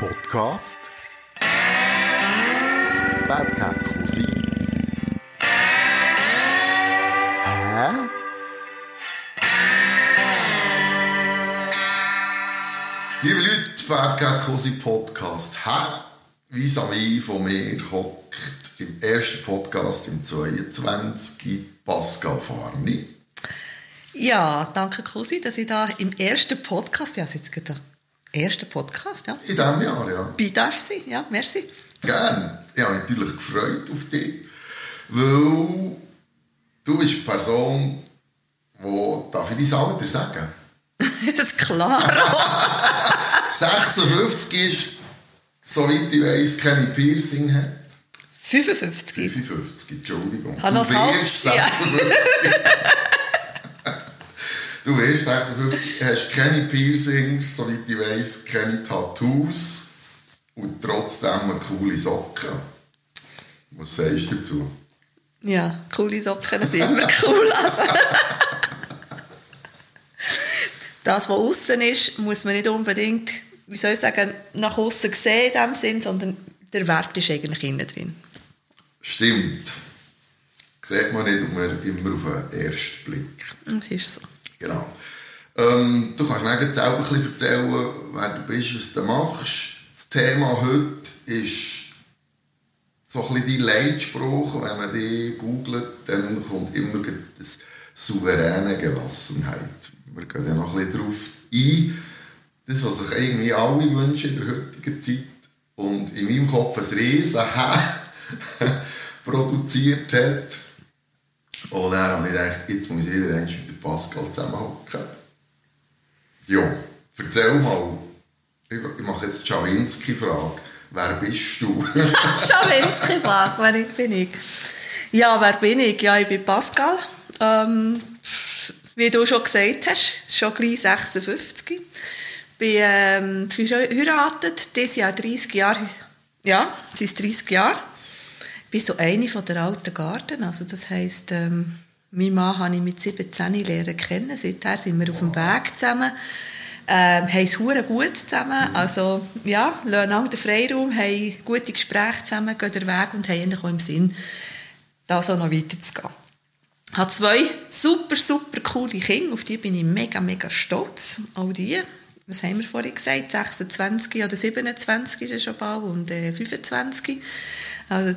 Podcast Bad Cat Cousin Hä? Liebe Leute, Bad Cat Cosi Podcast. Hä? Vis-à-vis von mir hockt im ersten Podcast im 22 Pascal Farni. Ja, danke Cousin, dass ich da im ersten Podcast, ja, jetzt gerade der erste Podcast, ja, In diesem Jahr, ja. bei darf sein, ja, merci. Gern. Ich habe mich natürlich gefreut auf dich, weil du bist eine Person, die, darf ich dein Alter sagen? das ist klar. 56 ist, soweit ich weiss, keine Piercing hat. 55. 55, Entschuldigung. Habe noch du wirst halbes 56. du wirst 56, hast keine Piercings, soweit ich weiss, keine Tattoos und trotzdem eine coole Socken. Was sagst du dazu? Ja, coole Socken sind immer cool. Also. Das, was außen ist, muss man nicht unbedingt, wie soll ich sagen, nach außen sehen in dem Sinn, sondern der Wert ist eigentlich innen drin. Stimmt. Sieht man nicht immer auf den ersten Blick. Das ist so. Genau. Ähm, du kannst mir jetzt selber ein bisschen erzählen, wer du bist, was du machst. Das Thema heute ist so ein bisschen dein Leitspruch. Wenn man die googelt, dann kommt immer das souveräne Gelassenheit. Wir gehen ja noch ein bisschen darauf ein. Das, was sich irgendwie alle wünschen in der heutigen Zeit und in meinem Kopf ein riesen produziert hat. Und dann habe ich gedacht, jetzt muss jeder eigentlich mit Pascal zusammenhocken. Ja, erzähl mal. Ich ich mache jetzt die Schawinski-Frage. Wer bist du? Schawinski fragt, wer bin ich? Ja, wer bin ich? Ja, ich bin Pascal. Ähm, wie du schon gesagt hast, schon gleich 56. Bin ähm, verheiratet, dieses Jahr 30 Jahre. Ja, es ist 30 Jahre. Ich bin so eine von der alten Garten. Also das heisst, ähm, mein Mann habe ich mit 17 lernen kennen. Seither sind wir auf dem Weg zusammen. Ähm, haben es hure gut zusammen. Also, ja, lassen den Freiraum, haben gute Gespräche zusammen, gehen den Weg und haben auch im Sinn, da so noch weiterzugehen. Ich habe zwei super, super coole Kinder, auf die bin ich mega, mega stolz. Auch die, was haben wir vorhin gesagt, 26 oder 27 ist es schon bald und äh, 25. Also,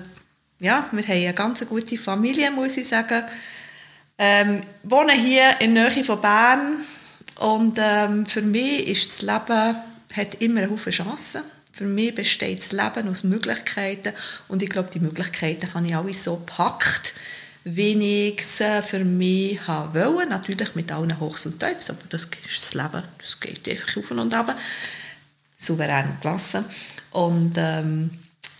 ja, wir haben eine ganz gute Familie, muss ich sagen. Ähm, wohnen hier in der Nähe von Bern und ähm, für mich ist das Leben hat immer eine Haufen Chancen. Für mich besteht das Leben aus Möglichkeiten und ich glaube, die Möglichkeiten habe ich alle so gepackt, wie ich sie für mich wollte. Natürlich mit allen Hochs und Tiefs, aber das ist das Leben. Das geht einfach auf und ab. Souverän und gelassen. Und ähm,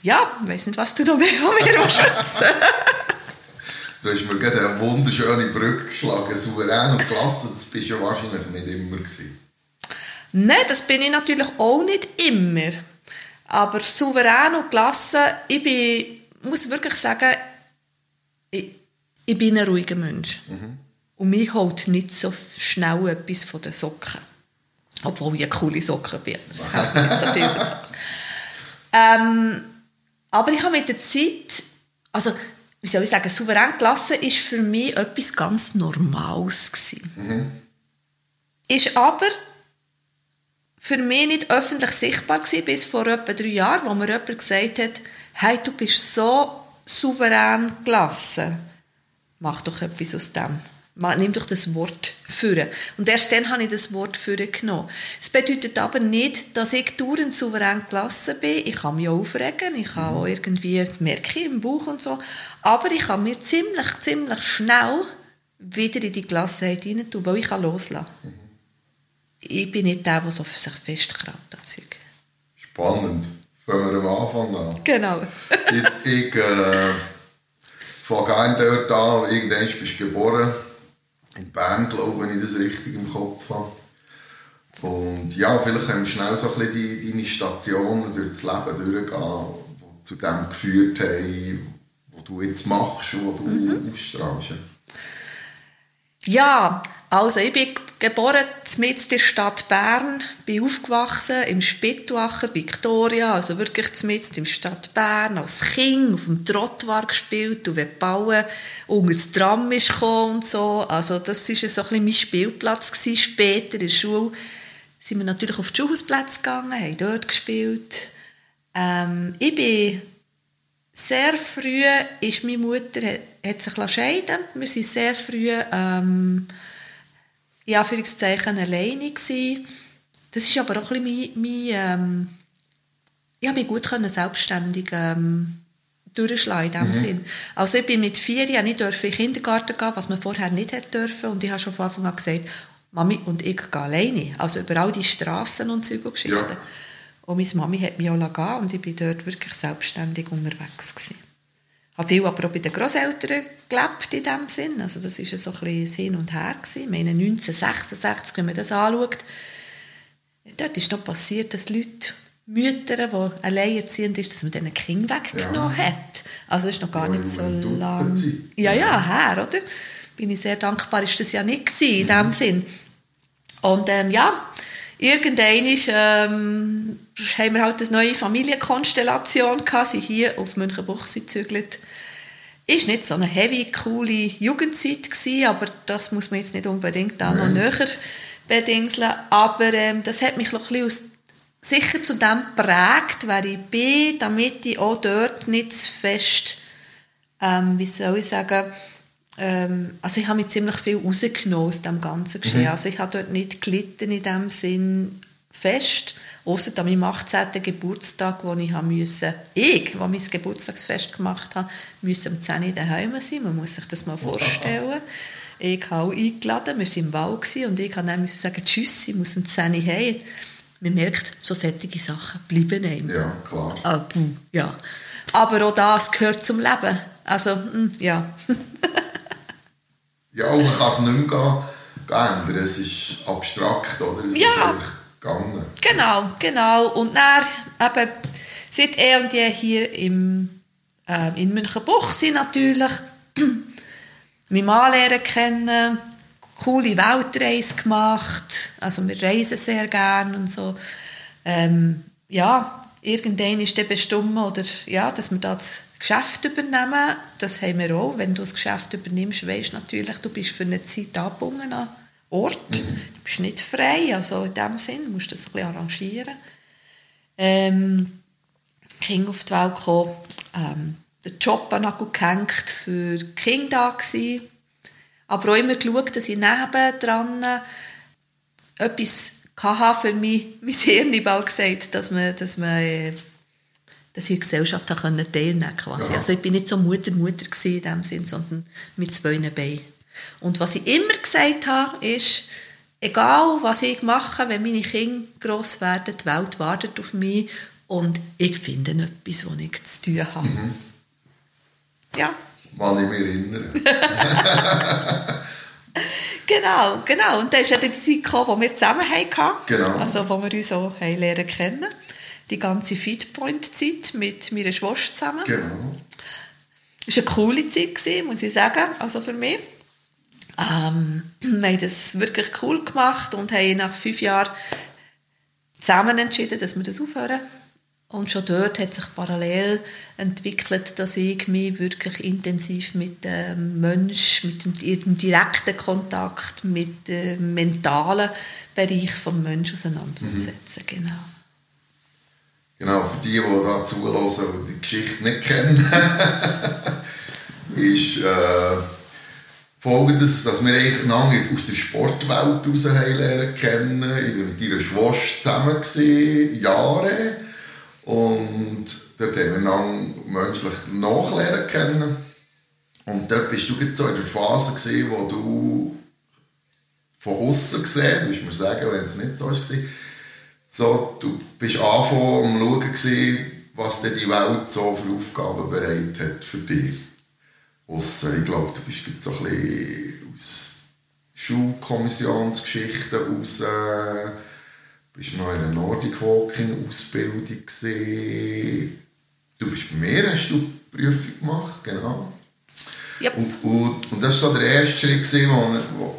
ja, ich weiß nicht, was du noch mehr von mir wissen Du hast mir gerade eine wunderschöne Brücke geschlagen. Souverän und gelassen, das bist ja wahrscheinlich nicht immer. Gewesen. Nein, das bin ich natürlich auch nicht immer. Aber souverän und gelassen, ich bin, muss wirklich sagen, ich, ich bin ein ruhiger Mensch. Und mich holt nicht so schnell etwas von den Socken. Obwohl ich eine coole Socken bin. Das hält nicht so viel von den Socken. Ähm, aber ich habe mit der Zeit, also wie soll ich sagen, souverän gelassen ist für mich etwas ganz Normales gewesen. Ist aber für mich nicht öffentlich sichtbar gewesen, bis vor etwa drei Jahren, wo mir jemand gesagt hat, hey, du bist so souverän gelassen. Mach doch etwas aus dem. Nimm doch das Wort führen. Und erst dann habe ich das Wort führen genommen. Es bedeutet aber nicht, dass ich dauernd souverän gelassen bin. Ich kann mich auch aufregen, ich kann auch irgendwie, das merke im Bauch und so. Aber ich kann mir ziemlich, ziemlich schnell wieder in die Gelassenheit hinein tun, weil ich kann loslassen kann. Ich bin nicht der, der so für sich an Zeug. Spannend. Fangen wir am Anfang an. Genau. ich ich äh, fange dort an. Irgendwann bist du geboren. In Bern, glaube ich, wenn ich das richtig im Kopf habe. Und ja, vielleicht können wir schnell so ein bisschen die, deine Stationen durch das Leben durchgehen, die zu dem geführt haben, was du jetzt machst und was du Mhm. ausstrahlst. Ja, also ich bin geboren in der Stadt Bern, bin aufgewachsen im Spitwacher, Victoria, also wirklich in der Stadt Bern, als Kind auf dem Trottoir gespielt und wenn Bauen unter das Tram ist und so, also das war so ein bisschen mein Spielplatz gewesen. Später in der Schule sind wir natürlich auf die Schulhausplätze gegangen, haben dort gespielt. Ähm, ich bin sehr früh ist meine Mutter hat, hat sich scheiden Wir sind sehr früh ähm, in Anführungszeichen alleine gewesen. Das ist aber auch ein bisschen mein, mein ähm, ich habe mich gut können selbstständig ähm, durchschlagen in dem mhm. Sinn. Also ich bin mit vier Jahren nicht in den Kindergarten gehen, was man vorher nicht hätte dürfen und ich habe schon von Anfang an gesagt, Mami und ich gehen alleine. Also über all die Straßen und Zeug und Geschichten. Ja. Und meine Mami hat mich auch gehen und ich bin dort wirklich selbstständig unterwegs gewesen. Habe viel aber auch bei den Großeltern gelebt in diesem Sinn. Also das war so ein bisschen Hin und Her. Gewesen. Ich meine, 1966, wenn man das anschaut, dort ist noch passiert, dass Leute, Mütter, die alleinerziehend sind, dass man diesen Kind weggenommen ja. hat. Also das ist noch gar nicht so lange. Ja, ja, her, oder? Bin ich sehr dankbar, ist das ja nicht gewesen, in mhm. Sinn. Und ähm, ja, irgendwann ähm, haben wir halt eine neue Familienkonstellation gehabt, sind hier auf Münchenbuchsee gezügelt. Ist nicht so eine heavy, coole Jugendzeit gewesen, aber das muss man jetzt nicht unbedingt da noch näher bedingseln. Aber ähm, das hat mich noch ein bisschen aus, sicher zu dem geprägt, wer ich bin, damit ich auch dort nicht zu fest, ähm, wie soll ich sagen, ähm, also ich habe mich ziemlich viel rausgenommen aus dem ganzen Geschehen. Mhm. Also ich habe dort nicht gelitten in dem Sinn fest, außer an meinem 18. Geburtstag, wo ich müssen, ich, wo mein Geburtstagsfest gemacht habe, müssen um 10 Uhr daheim sein. Man muss sich das mal vorstellen. Ich habe auch eingeladen, wir waren im Wald und ich musste dann sagen, tschüss, ich muss um 10 Uhr heim. Man merkt, so solche Sachen bleiben einem. Ja, klar. Ah, ja. Aber auch das gehört zum Leben. Also, hm, ja. ja, man kann es nicht mehr ändern. Es ist abstrakt, oder? Es ja. gegangen. Genau, genau. Und dann eben seit eh und je hier im, äh, in Münchenbuchsee natürlich meinen Mann lernen kennen, coole Weltreise gemacht, also wir reisen sehr gerne und so. Ähm, ja, irgendwann ist dann bestimmt, oder, ja, dass wir das Geschäft übernehmen, das haben wir auch. Wenn du das Geschäft übernimmst, weißt du natürlich, du bist für eine Zeit angebunden an Ort. Mhm. Du bist nicht frei, also in dem Sinn musst du das ein bisschen arrangieren. Ähm, Kind auf die Welt gekommen, ähm, den Job an gehängt für Kinder da aber auch immer geschaut, dass ich nebendran etwas hatte für mich, mein Hirn bald gesagt, dass man, dass man äh, dass ich Gesellschaft teilnehmen konnte. Quasi. Ja. Also ich bin nicht so Mutter-Mutter in dem Sinn, sondern mit zwei Beinen. Und was ich immer gesagt habe, ist, egal was ich mache, wenn meine Kinder gross werden, die Welt wartet auf mich und ich finde etwas, was ich zu tun habe. Mhm. Ja. Wann ich mich erinnere. genau, genau. Und dann ist ja die Zeit gekommen, die wir zusammen hatten. Genau. Also, wo wir uns auch lernen kennen die ganze Fitpoint-Zeit mit meiner Schwester zusammen. Genau. Es war eine coole Zeit, gewesen, muss ich sagen, also für mich. Ähm, wir haben das wirklich cool gemacht und haben nach fünf Jahren zusammen entschieden, dass wir das aufhören. Und schon dort hat sich parallel entwickelt, dass ich mich wirklich intensiv mit dem Mensch, mit dem, direkten Kontakt, mit dem mentalen Bereich des Menschen auseinandersetze. Mhm. Genau. Genau, für die, die da zulassen und die Geschichte nicht kennen, ist äh, folgendes, dass wir eigentlich lange aus der Sportwelt heraus lernen kennen. Ich war mit ihrer Schwester zusammen, gewesen, Jahre. Und dort haben wir lange menschlich nachlernen kennen. Und dort bist du so in der Phase, gewesen, wo du von außen gesehen, du mir sagen, wenn es nicht so war, so, du bist angefangen am Schauen, gewesen, was denn die Welt so für Aufgaben bereit hat für dich. Ausser, ich glaube, du bist so ein bisschen aus Schulkommissionsgeschichten raus, äh, bist noch in einer Nordic Walking Ausbildung gewesen. Du bist bei mir, hast du Prüfung gemacht, genau. Yep. Und, und, und das war so der erste Schritt, gewesen, wo,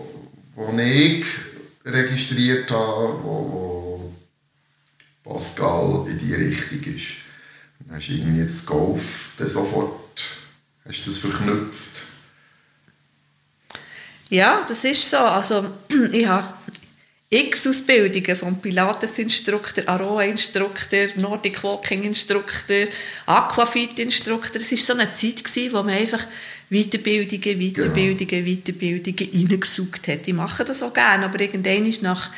wo, wo ich registriert habe, wo, wo Pascal in die Richtung ist. Dann hast du irgendwie das Golf dann sofort hast das verknüpft. Ja, das ist so. Also, ich habe x Ausbildungen vom Pilates-Instruktor, Aroa-Instruktor, Nordic Walking-Instruktor, Aquafit-Instruktor. Es war so eine Zeit, gewesen, wo man einfach Weiterbildungen, Weiterbildungen, genau. Weiterbildungen reingesaugt hat. Ich mache das auch gerne, aber irgendwann ist nach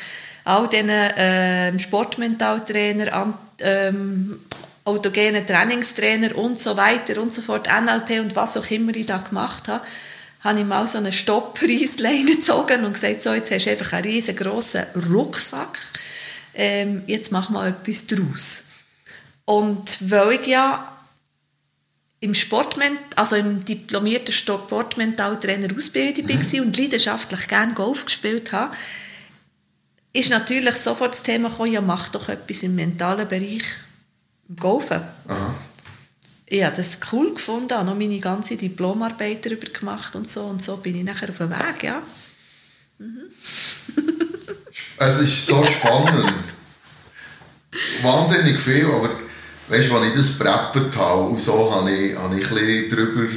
all diesen äh, Sportmentaltrainer, ähm, autogenen Trainingstrainer und so weiter und so fort, NLP und was auch immer ich da gemacht habe, habe ich mal so eine Stopppreisleine gezogen und gesagt, so, jetzt hast du einfach einen riesengroßen Rucksack, ähm, jetzt mach mal etwas draus. Und weil ich ja im Sportment also im diplomierten Sportmentaltrainer Ausbildung mhm. war und leidenschaftlich gerne Golf gespielt habe, ist natürlich sofort das Thema gekommen, ja, mach doch etwas im mentalen Bereich im Golfen. Aha ich habe das cool gefunden, habe noch meine ganze Diplomarbeit darüber gemacht und so und so bin ich nachher auf dem Weg, ja. Mhm. es ist so spannend. Wahnsinnig viel, aber weißt du, als ich das preppet habe und so, habe ich, habe ich ein bisschen darüber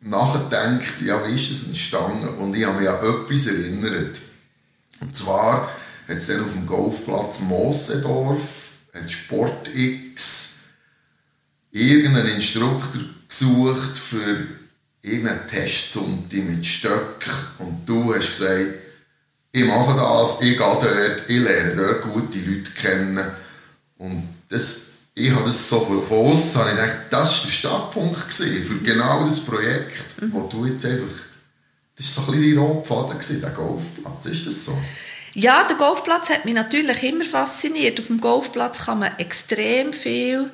nachgedacht, ja, wie ist das entstanden? Und ich habe mich an etwas erinnert. Und zwar hat es dann auf dem Golfplatz Mosendorf Sport X irgendeinen Instruktor gesucht für irgendeinen Testsonntag mit Stöcken und du hast gesagt, ich mache das, ich gehe dort, ich lerne dort gute Leute kennen und das, ich habe das so von, außen ich gedacht, das war der Startpunkt für genau das Projekt, mhm. wo du jetzt einfach, das war so ein bisschen die Rotfaden, der Golfplatz, ist das so? Ja, der Golfplatz hat mich natürlich immer fasziniert. Auf dem Golfplatz kann man extrem viel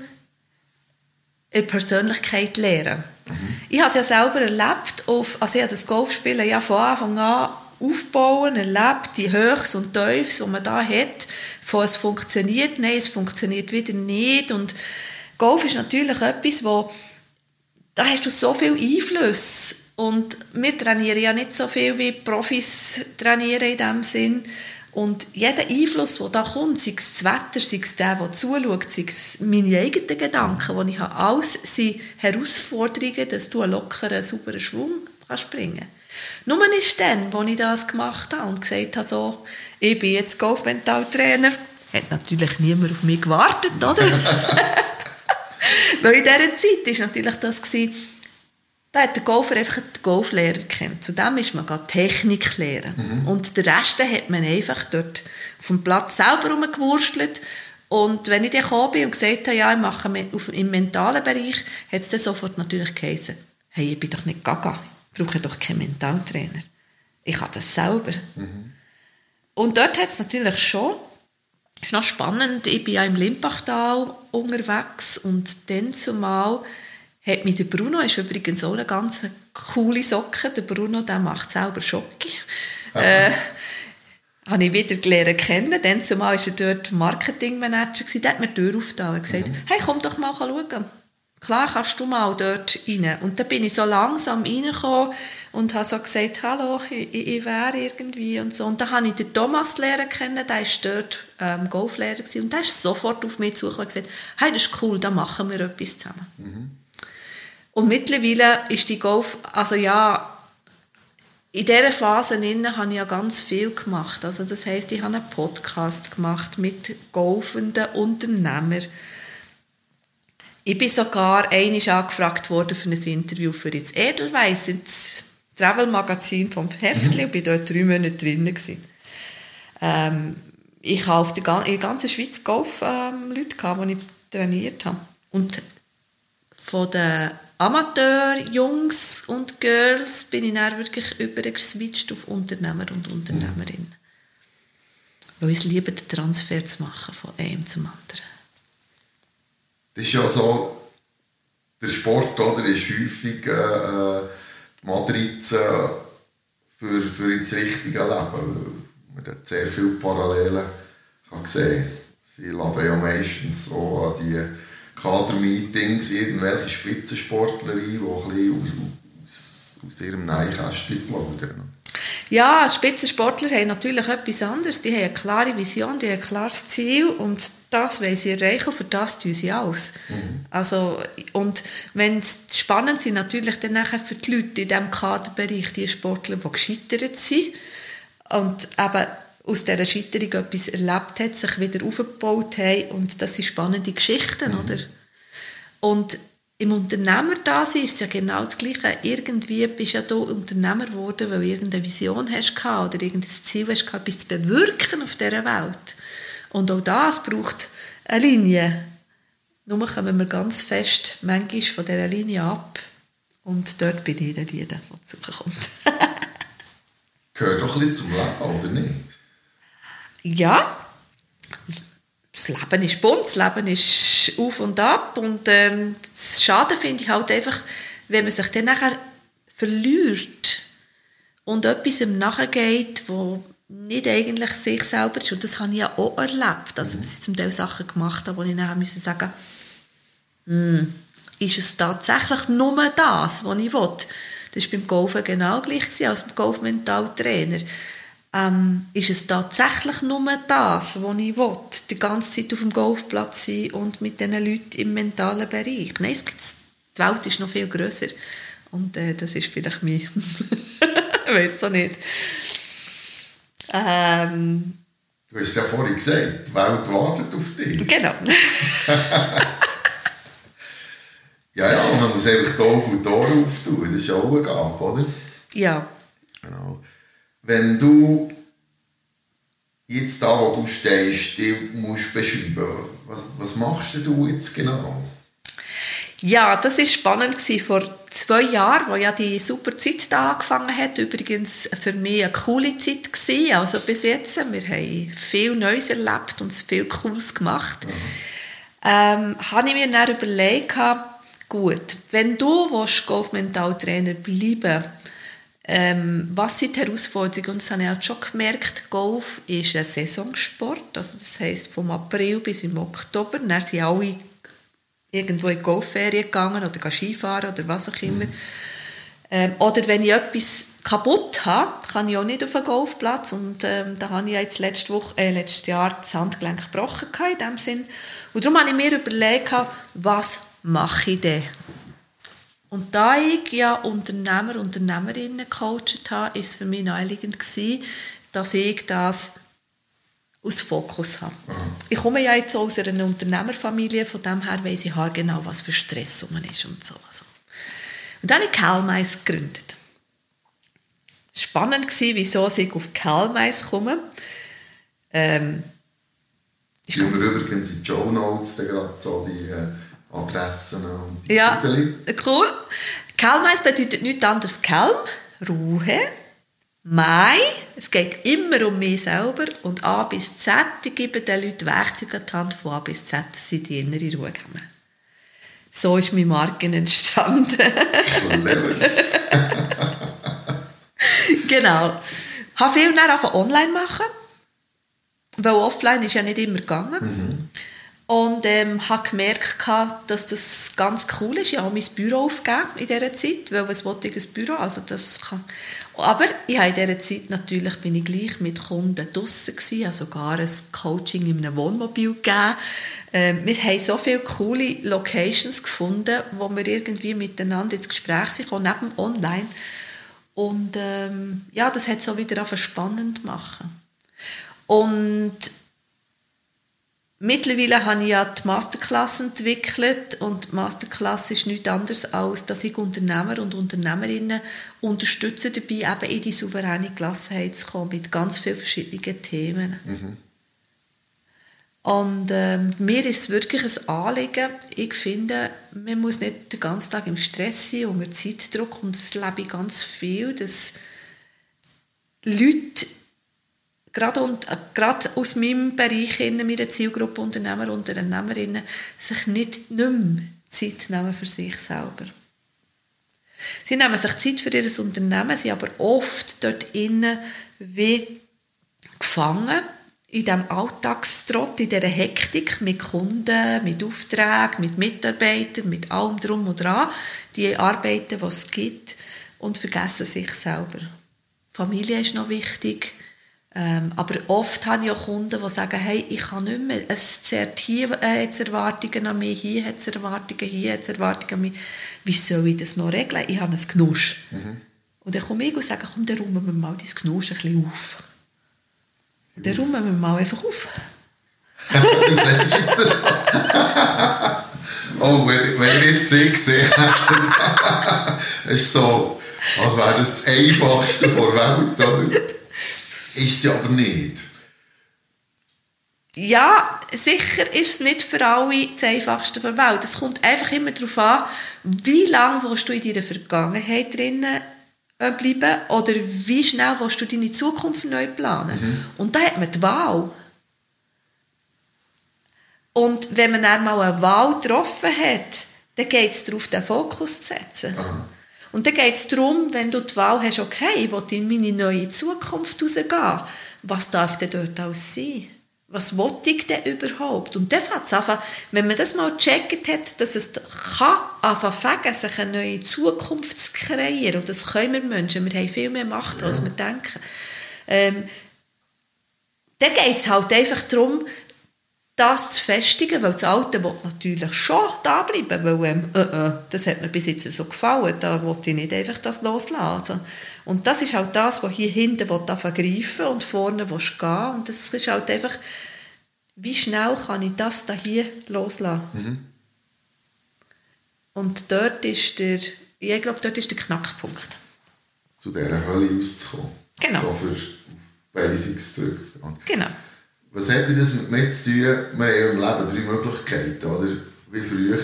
in Persönlichkeit lernen. Mhm. Ich habe es ja selber erlebt, auf, also ich habe das Golfspielen ja von Anfang an aufbauen, erlebt, die Höchst und Tiefs, die man da hat, von es funktioniert, nein, es funktioniert wieder nicht und Golf ist natürlich etwas, wo da hast du so viel Einfluss und wir trainieren ja nicht so viel wie Profis trainieren in dem Sinn und jeder Einfluss, der da kommt, sei es das Wetter, sei es der, der zuschaut, sei es meine eigenen Gedanken, die ich habe, alles sind Herausforderungen, dass du einen lockeren, sauberen Schwung kannst bringen Nur ist dann, als ich das gemacht habe und gesagt habe, so, ich bin jetzt Golfmentaltrainer, hat natürlich niemand auf mich gewartet, oder? Weil in dieser Zeit war natürlich das, gewesen, da hat der Golfer einfach den Golflehrer kennt. Zudem ist man Technik lernen. Mhm. Und den Rest hat man einfach dort auf dem Platz selber rumgewurstelt. Und wenn ich dann gekommen bin und gesagt habe, ja, ich mache im mentalen Bereich, hat es dann sofort natürlich geheißen, hey, ich bin doch nicht gaga, ich brauche doch keinen Mentaltrainer. Ich habe das selber. Mhm. Und dort hat es natürlich schon, es ist noch spannend, ich bin ja im Limpachtal unterwegs und dann zumal hat mich der Bruno, ist übrigens auch eine ganz coole Socke, der Bruno, der macht selber Schocke. Äh, habe ich wieder gelernt kennen. Dann zumal war er dort Marketingmanager. Der hat mir die Tür aufgetan und gesagt, mhm. hey, komm doch mal schauen. Klar kannst du mal dort rein. Und dann bin ich so langsam reingekommen und habe so gesagt, hallo, ich, ich wäre irgendwie und so. Und dann habe ich den Thomas lernen kennen, der war dort ähm, Golflehrer und der ist sofort auf mich zugekommen und gesagt, hey, das ist cool, da machen wir etwas zusammen. Mhm. Und mittlerweile ist die Golf, also ja, in dieser Phase habe ich ja ganz viel gemacht. Also das heißt, ich habe einen Podcast gemacht mit golfenden Unternehmern. Ich bin sogar einmal angefragt worden für ein Interview für jetzt Edelweiss, ins Travel-Magazin vom Heftli, und bin dort drei Monate drin. Ähm, ich habe auf in der ganzen Schweiz Golf-Leute, ähm, die ich trainiert habe. Und von den Amateur-Jungs und Girls bin ich dann wirklich übergeswitcht auf Unternehmer und Unternehmerinnen. Weil ich es liebe, den Transfer zu machen von einem zum anderen. Das ist ja so, der Sport oder, ist häufig äh, die Matrize für, für das richtige Leben. Man hat sehr viele Parallelen kann. Sie laden ja meistens so an die Kadermeetings irgendwelche Spitzensportler ein, die ein bisschen aus, aus, aus ihrem Neinkästchen plaudern. Ja, Spitzensportler haben natürlich etwas anderes. Die haben eine klare Vision, die haben ein klares Ziel und das wollen sie erreichen, für das tun sie alles. Mhm. Also, und wenn spannend sind natürlich dann nachher für die Leute in diesem Kaderbereich, die Sportler, die gescheitert sind und eben aus dieser Scheiterung etwas erlebt haben, sich wieder aufgebaut haben und das sind spannende Geschichten, mhm. oder? Und im Unternehmer da ist es ja genau das Gleiche. Irgendwie bist ja du Unternehmer geworden, weil du irgendeine Vision hast oder irgendein Ziel hast etwas zu bewirken auf dieser Welt. Und auch das braucht eine Linie. Nur kommen wir ganz fest manchmal von dieser Linie ab. Und dort bin ich dann die, der zu kommt. Gehört doch ein bisschen zum Leben, oder nicht? Ja, das Leben ist bunt, das Leben ist auf und ab und ähm, das Schade finde ich halt einfach, wenn man sich dann nachher verliert und etwas im nachgeht, wo nicht eigentlich sich selber ist. Und das habe ich ja auch erlebt. Also, dass ich zum Teil Sachen gemacht habe, wo ich nachher müssen sagen hm, ist es tatsächlich nur das, was ich will? Das war beim Golfen genau gleich als beim Golfmentaltrainer. Ähm, ist es tatsächlich nur das, was ich will, die ganze Zeit auf dem Golfplatz sein und mit diesen Leuten im mentalen Bereich? Nein, es gibt, die Welt ist noch viel grösser und äh, das ist vielleicht mein... ich weiß es nicht. Ähm, du hast es ja vorhin gesagt, die Welt wartet auf dich. Genau. ja, ja, man muss einfach die Augen und die Ohren auftun, das ist auch eine Gabe, oder? Ja. Genau. Wenn du jetzt da, wo du stehst, die musst beschreiben, was, was machst du jetzt genau? Ja, das war spannend vor zwei Jahren, wo ja die super Zeit da angefangen hat. Übrigens für mich eine coole Zeit gewesen. Also bis jetzt, wir haben viel Neues erlebt und viel Cooles gemacht. Mhm. Ähm, habe ich mir dann überlegt, gut, wenn du Golf-Mentaltrainer bleiben ähm, was sind die Herausforderungen? Und das habe ich auch schon gemerkt, Golf ist ein Saisonsport. Also das heisst, vom April bis im Oktober. Dann sind alle irgendwo in die Golfferien gegangen oder Skifahren oder was auch immer. Ähm, oder wenn ich etwas kaputt habe, kann ich auch nicht auf einen Golfplatz. Und ähm, da habe ich jetzt letzte Woche, äh, letztes Jahr das Handgelenk gebrochen in dem Sinn. Und darum habe ich mir überlegt, was mache ich denn? Und da ich ja Unternehmer, Unternehmerinnen gecoacht habe, ist es für mich naheliegend gewesen, dass ich das aus Fokus habe. Mhm. Ich komme ja jetzt aus einer Unternehmerfamilie, von dem her weiss ich genau, was für Stress man ist und so. Also. Und dann habe ich Calmais gegründet. Spannend war, wieso ich auf Calmais komme. Ähm, ich komme übrigens in die Show Notes gerade so die äh, Adressen und Ja, cool. Calmais bedeutet nichts anderes Calm, Ruhe, Mai, es geht immer um mich selber und A bis Z, ich gebe den Leuten Werkzeuge an die Hand von A bis Z, dass sie die innere Ruhe haben. So ist mein Marken entstanden. genau. Ich habe viel dann online machen, weil offline ist ja nicht immer gegangen. Mhm. Und ähm, habe gemerkt, dass das ganz cool ist. Ich habe mein Büro aufgegeben in dieser Zeit, weil was wollte ich ein Büro? Also das kann. Aber ich habe in dieser Zeit natürlich bin ich gleich mit Kunden draussen gewesen, habe sogar ein Coaching in einem Wohnmobil gegeben. Ähm, wir haben so viele coole Locations gefunden, wo wir irgendwie miteinander ins Gespräch sind, neben online. Und ähm, ja, das hat so wieder spannend machen. Und Mittlerweile habe ich ja die Masterclass entwickelt und die Masterclass ist nichts anderes als, dass ich Unternehmer und Unternehmerinnen unterstütze dabei, eben in die souveräne Gelassenheit zu kommen mit ganz vielen verschiedenen Themen. Mhm. Und ähm, mir ist es wirklich ein Anliegen. Ich finde, man muss nicht den ganzen Tag im Stress sein, unter Zeitdruck und das lebe ich ganz viel, dass Leute gerade, und, äh, gerade aus meinem Bereich, in meiner Zielgruppe Unternehmer und Unternehmerinnen, sich nicht, nicht mehr Zeit nehmen für sich selber. Sie nehmen sich Zeit für ihr Unternehmen, sind aber oft dort innen wie gefangen in diesem Alltagstrott, in dieser Hektik mit Kunden, mit Aufträgen, mit Mitarbeitern, mit allem drum und dran, die Arbeiten, die es gibt, und vergessen sich selber. Familie ist noch wichtig. Ähm, aber oft habe ich auch Kunden, die sagen, hey, ich kann nicht mehr, es zerrt hier äh, jetzt Erwartungen an mich, hier hat es Erwartungen, hier hat es Erwartungen an mich. Wie soll ich das noch regeln? Ich habe ein Genusch. Und dann komme ich und sage, komm, dann räumen wir mal dein Genusch ein bisschen auf. Und dann räumen wir mal einfach auf. du sagst jetzt das. oh, wenn, wenn ich jetzt sie gesehen hätte, ist so, als wäre das das Einfachste der Welt, oder? Ist sie aber nicht. Ja, sicher ist es nicht für alle das Einfachste der Welt. Es kommt einfach immer darauf an, wie lange willst du in deiner Vergangenheit drinnen äh, bleiben oder wie schnell willst du deine Zukunft neu planen. Und da hat man die Wahl. Und wenn man dann mal eine Wahl getroffen hat, dann geht es darauf, den Fokus zu setzen. Aha. Und dann geht es darum, wenn du die Wahl hast, okay, ich will in meine neue Zukunft rausgehen, was darf denn dort alles sein? Was will ich denn überhaupt? Und dann fängt es an, wenn man das mal gecheckt hat, dass es kann anfangen sich eine neue Zukunft zu kreieren. Und das können wir Menschen. Wir haben viel mehr Macht, als wir denken. Ähm, dann geht es halt einfach darum, das zu festigen, weil das Alte will natürlich schon da bleiben, weil ähm, äh, äh, das hat mir bis jetzt so gefallen, da wollte ich nicht einfach das loslassen. Und das ist halt das, was hier hinten greifen und vorne willst gehen und das ist halt einfach, wie schnell kann ich das da hier loslassen? Und dort ist der, ich glaube, dort ist der Knackpunkt. Zu dieser Hölle auszukommen. Genau. So für auf Basics zurückzukommen. Genau. Was hat denn das mit mir zu tun? Wir haben ja im Leben drei Möglichkeiten, oder? Wie früher.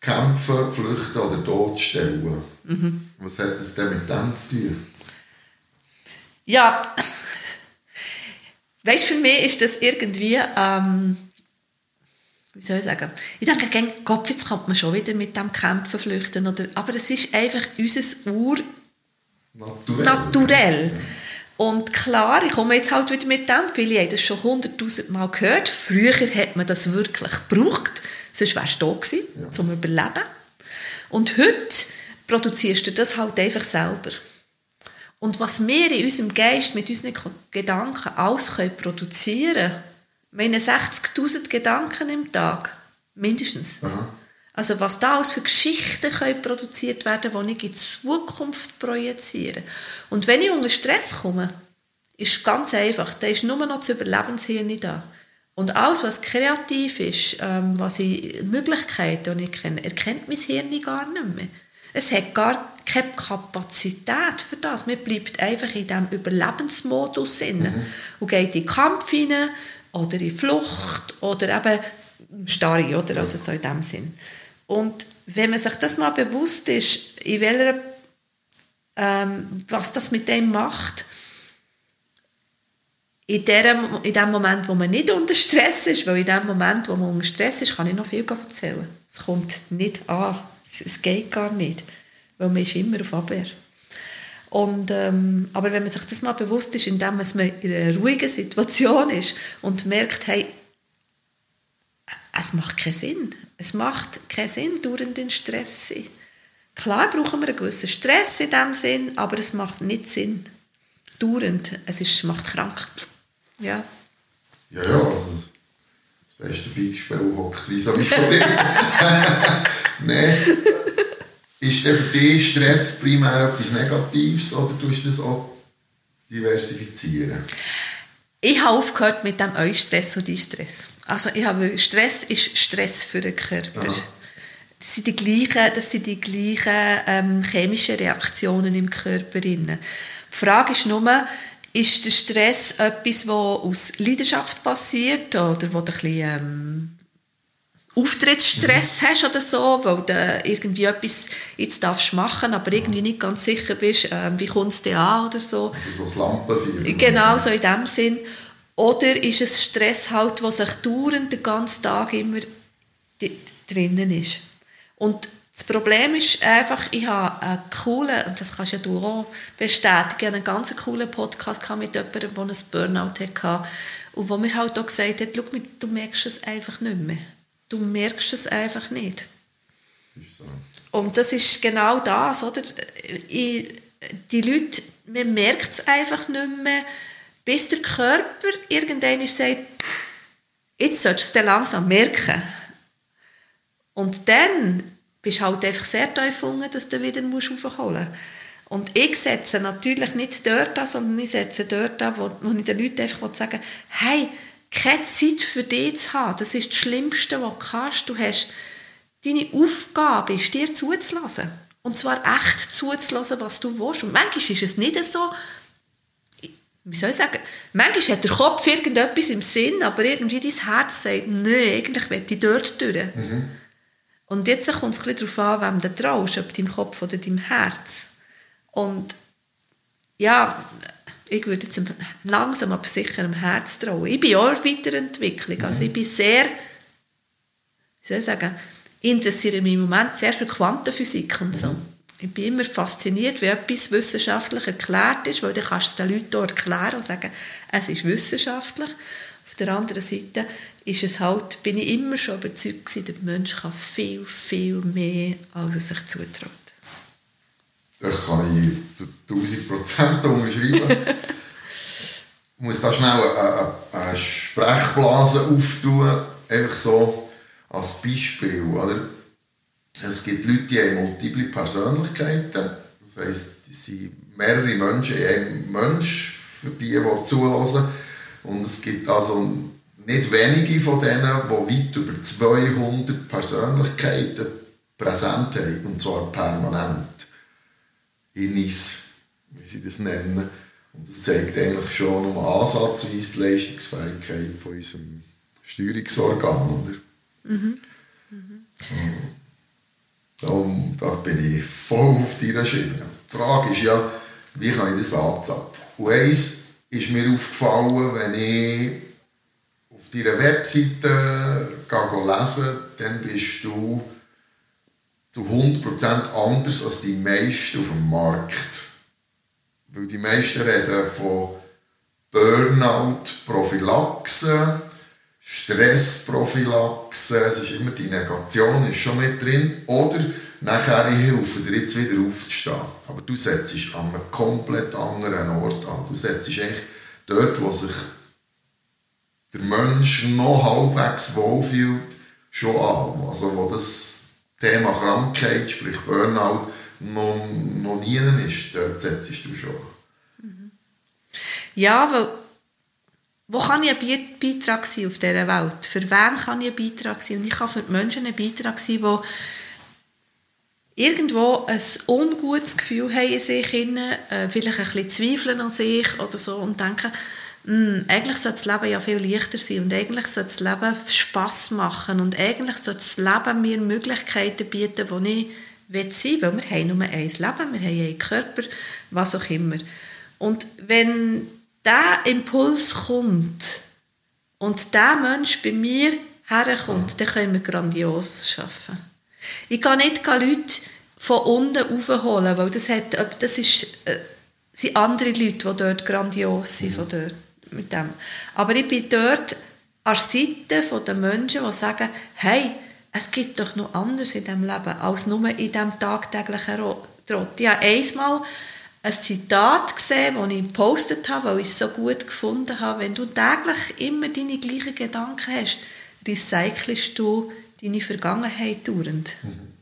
Kämpfen, flüchten oder totstellen. Mhm. Was hat das denn mit dem zu tun? Ja, weißt für mich ist das irgendwie, ähm, wie soll ich sagen, ich denke, gern, Gott, jetzt kommt man schon wieder mit dem Kämpfen flüchten, oder, aber es ist einfach unser Ur Naturell. naturell. Und klar, ich komme jetzt halt wieder mit dem, viele haben das schon hunderttausend Mal gehört. Früher hat man das wirklich gebraucht, sonst wärst du da gewesen, Ja. zum Überleben. Und heute produzierst du das halt einfach selber. Und was wir in unserem Geist mit unseren Gedanken alles können produzieren können, meine 60'000 Gedanken im Tag, mindestens. Aha. Also was da alles für Geschichten können produziert werden, die ich in die Zukunft projiziere. Und wenn ich unter Stress komme, ist ganz einfach, da ist nur noch das Überlebenshirn da. Und alles, was kreativ ist, ähm, was ich, Möglichkeiten, die ich kenne, erkennt mein Hirn gar nicht mehr. Es hat gar keine Kapazität für das. Man bleibt einfach in diesem Überlebensmodus drin und geht in den Kampf hinein oder in Flucht oder eben Starre, oder? Also so in dem Sinn. Und wenn man sich das mal bewusst ist, in welcher, ähm, was das mit dem macht, in, der, in dem Moment, wo man nicht unter Stress ist, weil in dem Moment, wo man unter Stress ist, kann ich noch viel erzählen. Es kommt nicht an. Es, es geht gar nicht. Weil man ist immer auf Abwehr. Und, ähm, aber wenn man sich das mal bewusst ist, indem man in einer ruhigen Situation ist und merkt, hey, es macht keinen Sinn. Es macht keinen Sinn, dauernd in Stress zu sein. Klar brauchen wir einen gewissen Stress in diesem Sinn, aber es macht nicht Sinn. Dauernd. Es ist, macht krank. Ja. Ja, ja, also das beste Beispiel hockt wie so wie von dir. Nein. Ist denn für dich Stress primär etwas Negatives oder tust du das auch diversifizieren? Ich habe aufgehört mit dem Eustress und Stress. Also ich habe Stress ist Stress für den Körper. Aha. Das sind die gleichen, das sind die gleichen ähm, chemischen Reaktionen im Körper. drin. Die Frage ist nur, ist der Stress etwas, was aus Leidenschaft passiert oder wo du ein bisschen ähm, Auftrittsstress hast oder so, weil du irgendwie etwas jetzt darfst machen, aber irgendwie nicht ganz sicher bist, ähm, wie kommt es dir an oder so. Also so das Lampenfeuer. Genau, so in dem Sinn. Oder ist es Stress halt, der sich dauernd den ganzen Tag immer drinnen ist. Und das Problem ist einfach, ich habe einen coolen, und das kannst ja du auch bestätigen, einen ganz coolen Podcast mit jemandem, der ein Burnout hatte. Und wo mir halt auch gesagt hat, schau, du merkst es einfach nicht mehr. Du merkst es einfach nicht. So. Und das ist genau das, oder? Ich, die Leute man merkt es einfach nicht mehr, bis der Körper irgendwann sagt, jetzt solltest du es langsam merken. Und dann bist du halt einfach sehr tief unten, dass du wieder aufholen musst. Und ich setze natürlich nicht dort an, sondern ich setze dort an, wo, wo ich den Leuten einfach sagen hey, keine Zeit für dich zu haben, das ist das Schlimmste, was du kannst. Du hast, deine Aufgabe ist, dir zuzulassen. Und zwar echt zuzulassen, was du willst. Und manchmal ist es nicht so, wie soll ich sagen, manchmal hat der Kopf irgendetwas im Sinn, aber irgendwie dein Herz sagt, nein, eigentlich will ich dort durch. Mhm. Und jetzt kommt es ein bisschen darauf an, wem du traust, ob deinem Kopf oder deinem Herz. Und ja, ich würde jetzt langsam aber sicher am Herz trauen. Ich bin auch in Weiterentwicklung. Also ich bin sehr, wie soll ich sagen, interessiere mich im Moment sehr für Quantenphysik und so. Ich bin immer fasziniert, wie etwas wissenschaftlich erklärt ist, weil dann kannst du es den Leuten erklären und sagen, es ist wissenschaftlich. Auf der anderen Seite ist es halt, bin ich immer schon überzeugt gewesen, der Mensch kann viel, viel mehr, als er sich zutraut. Das kann ich zu 1000 Prozent unterschreiben. ich muss da schnell eine, eine, eine Sprechblase auftun, einfach so als Beispiel. Oder? Es gibt Leute, die haben multiple Persönlichkeiten. Das heisst, es sind mehrere Menschen in einem Mensch, für die, die zulassen. Und es gibt also nicht wenige von denen, die weit über 200 Persönlichkeiten präsent haben. Und zwar permanent. Innis, wie sie das nennen. Und das zeigt eigentlich schon um ansatzweise die Leistungsfähigkeit von unserem Steuerungsorgan. Oder? Mhm. Mhm. Darum, da bin ich voll auf deiner Schiene. Die Frage ist ja, wie kann ich das anzapfen? Und eins ist mir aufgefallen, wenn ich auf deiner Webseite lese, dann bist du zu 100% anders als die meisten auf dem Markt. Weil die meisten reden von Burnout-Prophylaxe, Stressprophylaxe, es ist immer die Negation ist schon mit drin. Oder nachher helfe dir jetzt wieder aufzustehen. Aber du setzt an einem komplett anderen Ort an. Du setzt eigentlich dort, wo sich der Mensch noch halbwegs wohlfühlt, schon an. Also wo das Thema Krankheit, sprich Burnout, noch, noch nie ist, dort setzt du schon. Ja, weil wo kann ich ein Beitrag sein auf dieser Welt? Für wen kann ich ein Beitrag sein? Und ich kann für die Menschen ein Beitrag sein, die irgendwo ein ungutes Gefühl haben in sich, äh, vielleicht ein bisschen zweifeln an sich oder so und denken, hm, eigentlich sollte das Leben ja viel leichter sein und eigentlich sollte das Leben Spass machen und eigentlich sollte das Leben mir Möglichkeiten bieten, die ich sein will, weil wir haben nur ein Leben, wir haben einen Körper, was auch immer. Und wenn der Impuls kommt und der Mensch bei mir herkommt, dann können wir grandios schaffen. Ich kann nicht Leute von unten aufholen, weil das, hat, das ist, äh, sind andere Leute, die dort grandios sind von dort, mit dem. Aber ich bin dort an der Seite der Menschen, die sagen, hey, es gibt doch noch anders in diesem Leben, als nur in diesem tagtäglichen Trott. Ich habe einmal ein Zitat gesehen, das ich gepostet habe, weil ich es so gut gefunden habe. Wenn du täglich immer deine gleichen Gedanken hast, recycelst du deine Vergangenheit dauernd. Mhm.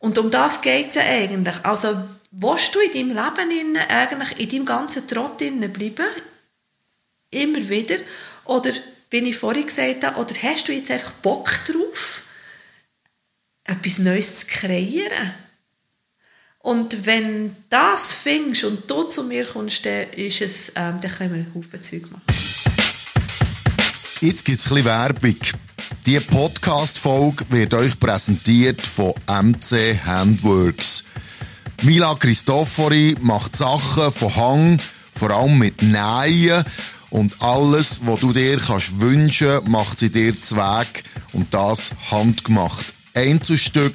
Und um das geht es ja eigentlich. Also, willst du in deinem Leben eigentlich in deinem ganzen Trott bleiben? Immer wieder? Oder, wie ich vorhin gesagt habe, oder hast du jetzt einfach Bock drauf, etwas Neues zu kreieren? Und wenn das findest und du zu mir kommst, dann, ist es, ähm, dann können wir Haufen Zeug machen. Jetzt gibt es ein bisschen Werbung. Die Podcast-Folge wird euch präsentiert von MC Handworks. Mila Christofori macht Sachen von Hang, vor allem mit Nähen. Und alles, was du dir kannst wünschen, macht sie dir zu Weg. Und das handgemacht. Einzelstück,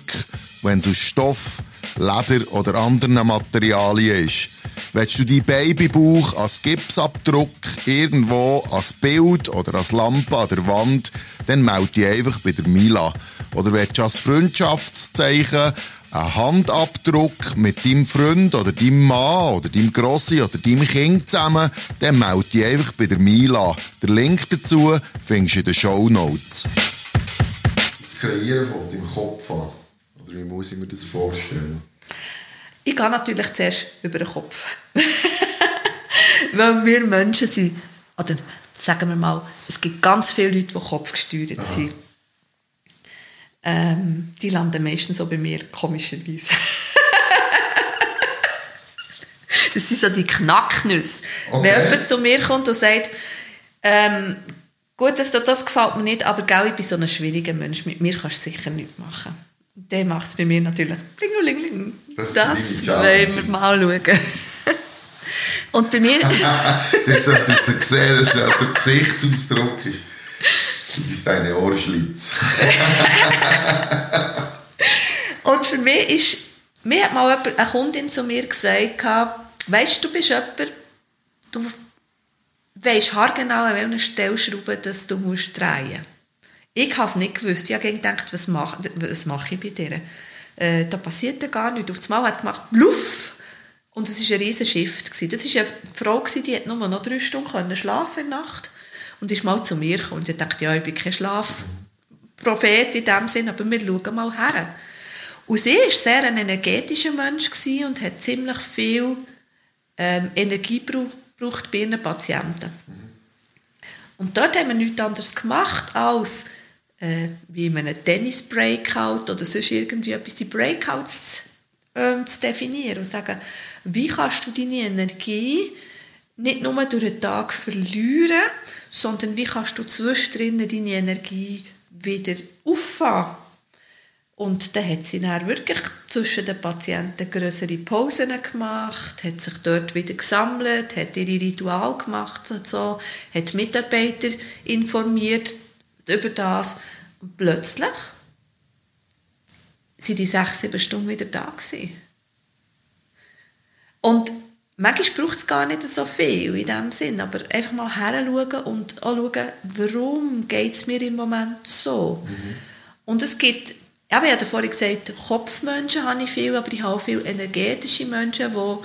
wenn es aus Stoff, Leder oder anderen Materialien ist. Willst du deinen Babybauch als Gipsabdruck irgendwo als Bild oder als Lampe an der Wand, dann melde dich einfach bei der Mila. Oder willst du als Freundschaftszeichen einen Handabdruck mit deinem Freund oder deinem Mann oder deinem Grossi oder deinem Kind zusammen, dann melde dich einfach bei der Mila. Der Link dazu findest du in den Show Notes. Das Kreieren von deinem Kopf an. Oder wie muss ich mir das vorstellen? Ich gehe natürlich zuerst über den Kopf. Weil wir Menschen sind. Oder sagen wir mal, es gibt ganz viele Leute, die kopfgesteuert sind. Ähm, die landen meistens so bei mir, komischerweise. das sind so die Knacknüsse. Okay. Wenn jemand zu mir kommt und sagt, ähm, gut, dass dir das gefällt mir nicht, aber gell, ich bin so ein schwieriger Mensch, mit mir kannst du sicher nichts machen. Dann macht es bei mir natürlich bling, Das Das, sind deine wollen wir mal schauen. und bei mir... Das sollte jetzt sehen, dass der Gesichtsausdruck ist. Bist deine Ohrschlitz. Und für mich ist, mir hat mal eine Kundin zu mir gesagt, weisst du, du bist jemand, du weisst haargenau, an welcher Stellschraube dass du musst drehen musst. Ich habe es nicht gewusst. Ich habe gedacht, was mache, was mache ich bei dir? Äh, da passiert ja gar nichts. Auf einmal hat es gemacht, bluff! Und es war ein riesen Shift. Das war eine Frau, die hat nur noch drei Stunden schlafen in der Nacht und ist mal zu mir gekommen. Und sie dachte, ja, ich bin kein Schlafprophet in dem Sinn, aber wir schauen mal her. Und sie war sehr ein energetischer Mensch und hat ziemlich viel ähm, Energie gebraucht bei ihren Patienten. Und dort haben wir nichts anderes gemacht, als äh, wie in einem Tennis-Breakout oder sonst irgendwie etwas, die Breakouts ähm, zu definieren und sagen, wie kannst du deine Energie nicht nur durch den Tag verlieren, sondern wie kannst du zwischendrin deine Energie wieder auffangen. Und dann hat sie dann wirklich zwischen den Patienten größere Pausen gemacht, hat sich dort wieder gesammelt, hat ihre Ritual gemacht und so, hat Mitarbeiter informiert über das. Und plötzlich sind die sechs, sieben Stunden wieder da gewesen. Und manchmal braucht es gar nicht so viel in dem Sinn, aber einfach mal heranschauen und anschauen, warum geht es mir im Moment so. Und es gibt, ich habe ja vorhin gesagt, Kopfmenschen habe ich viel, aber ich habe auch viele energetische Menschen, die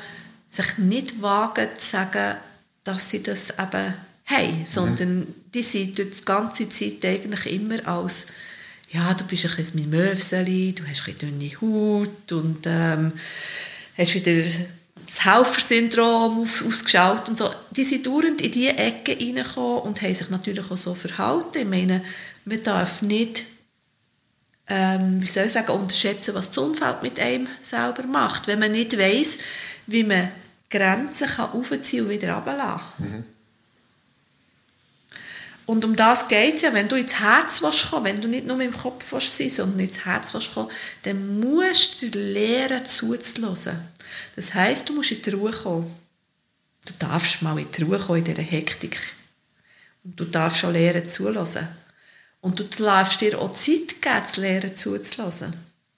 sich nicht wagen zu sagen, dass sie das eben haben, sondern die sind durch die ganze Zeit eigentlich immer als ja, du bist ein bisschen Möwseli, du hast ein bisschen dünne Haut und ähm, hast wieder das Helfersyndrom auf, ausgeschaut und so. Die sind dauernd in diese Ecke reingekommen und haben sich natürlich auch so verhalten. Ich meine, man darf nicht, ähm, wie soll ich sagen, unterschätzen, was das Umfeld mit einem selber macht. Wenn man nicht weiss, wie man Grenzen kann aufziehen und wieder runterlassen kann. Und um das geht es ja, wenn du ins Herz willst kommen, wenn du nicht nur im Kopf willst sein, sondern ins Herz willst kommen, dann musst du lernen zuzulassen. Das heisst, du musst in die Ruhe kommen. Du darfst mal in die Ruhe kommen in dieser Hektik. Und du darfst schon lernen zulassen. Und du darfst dir auch Zeit geben, zu lernen zuzulassen.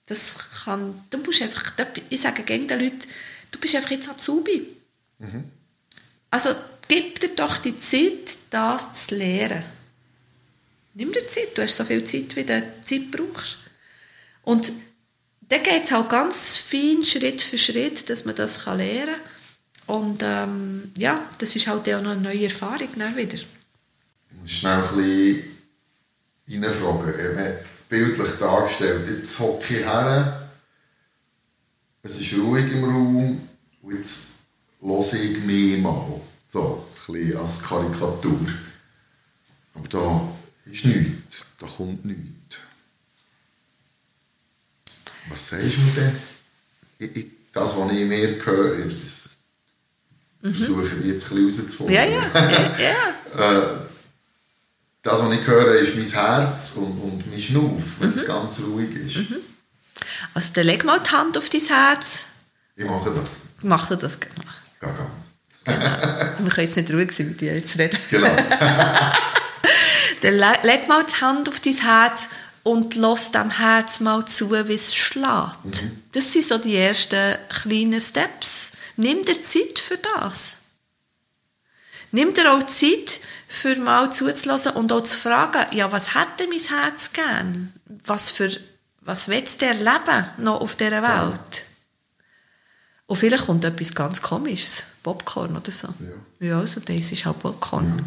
Das kann, du musst einfach, ich sage gerne den Leuten, du bist einfach jetzt Azubi. Also gib dir doch die Zeit, das zu lernen. Nimm dir Zeit, du hast so viel Zeit, wie du Zeit brauchst. Und dann geht es halt ganz fein, Schritt für Schritt, dass man das lernen kann. Und ähm, ja, das ist halt auch noch eine neue Erfahrung dann wieder. Ich muss schnell ein bisschen reinfragen. Eben Bildlich dargestellt. Jetzt hocke ich her, es ist ruhig im Raum und jetzt höre ich mich mal. So, ein bisschen als Karikatur. Aber da ist nichts, da kommt nichts. Was sagst du mir denn? Ich, ich, das, was ich mir höre, das versuche ich jetzt ein bisschen herauszufinden. Ja, ja, ja. ja. Äh, das, was ich höre, ist mein Herz und, und mein Schnuff, wenn es ganz ruhig ist. Also dann leg mal die Hand auf dein Herz. Ich mache das. Mach dir das genau. Gaga. Wir können jetzt nicht ruhig sein, mit dir jetzt reden. Genau. Dann le leg mal die Hand auf dein Herz und lass dem Herz mal zu, wie es schlägt. Das sind so die ersten kleinen Steps. Nimm dir Zeit für das. Nimm dir auch Zeit, für mal zuzulassen und auch zu fragen, ja, was hätte mein Herz gern? Was für, was willst du erleben noch auf dieser Welt? Und vielleicht kommt etwas ganz Komisches, Popcorn oder so. Ja. Ja, also das ist halt Popcorn.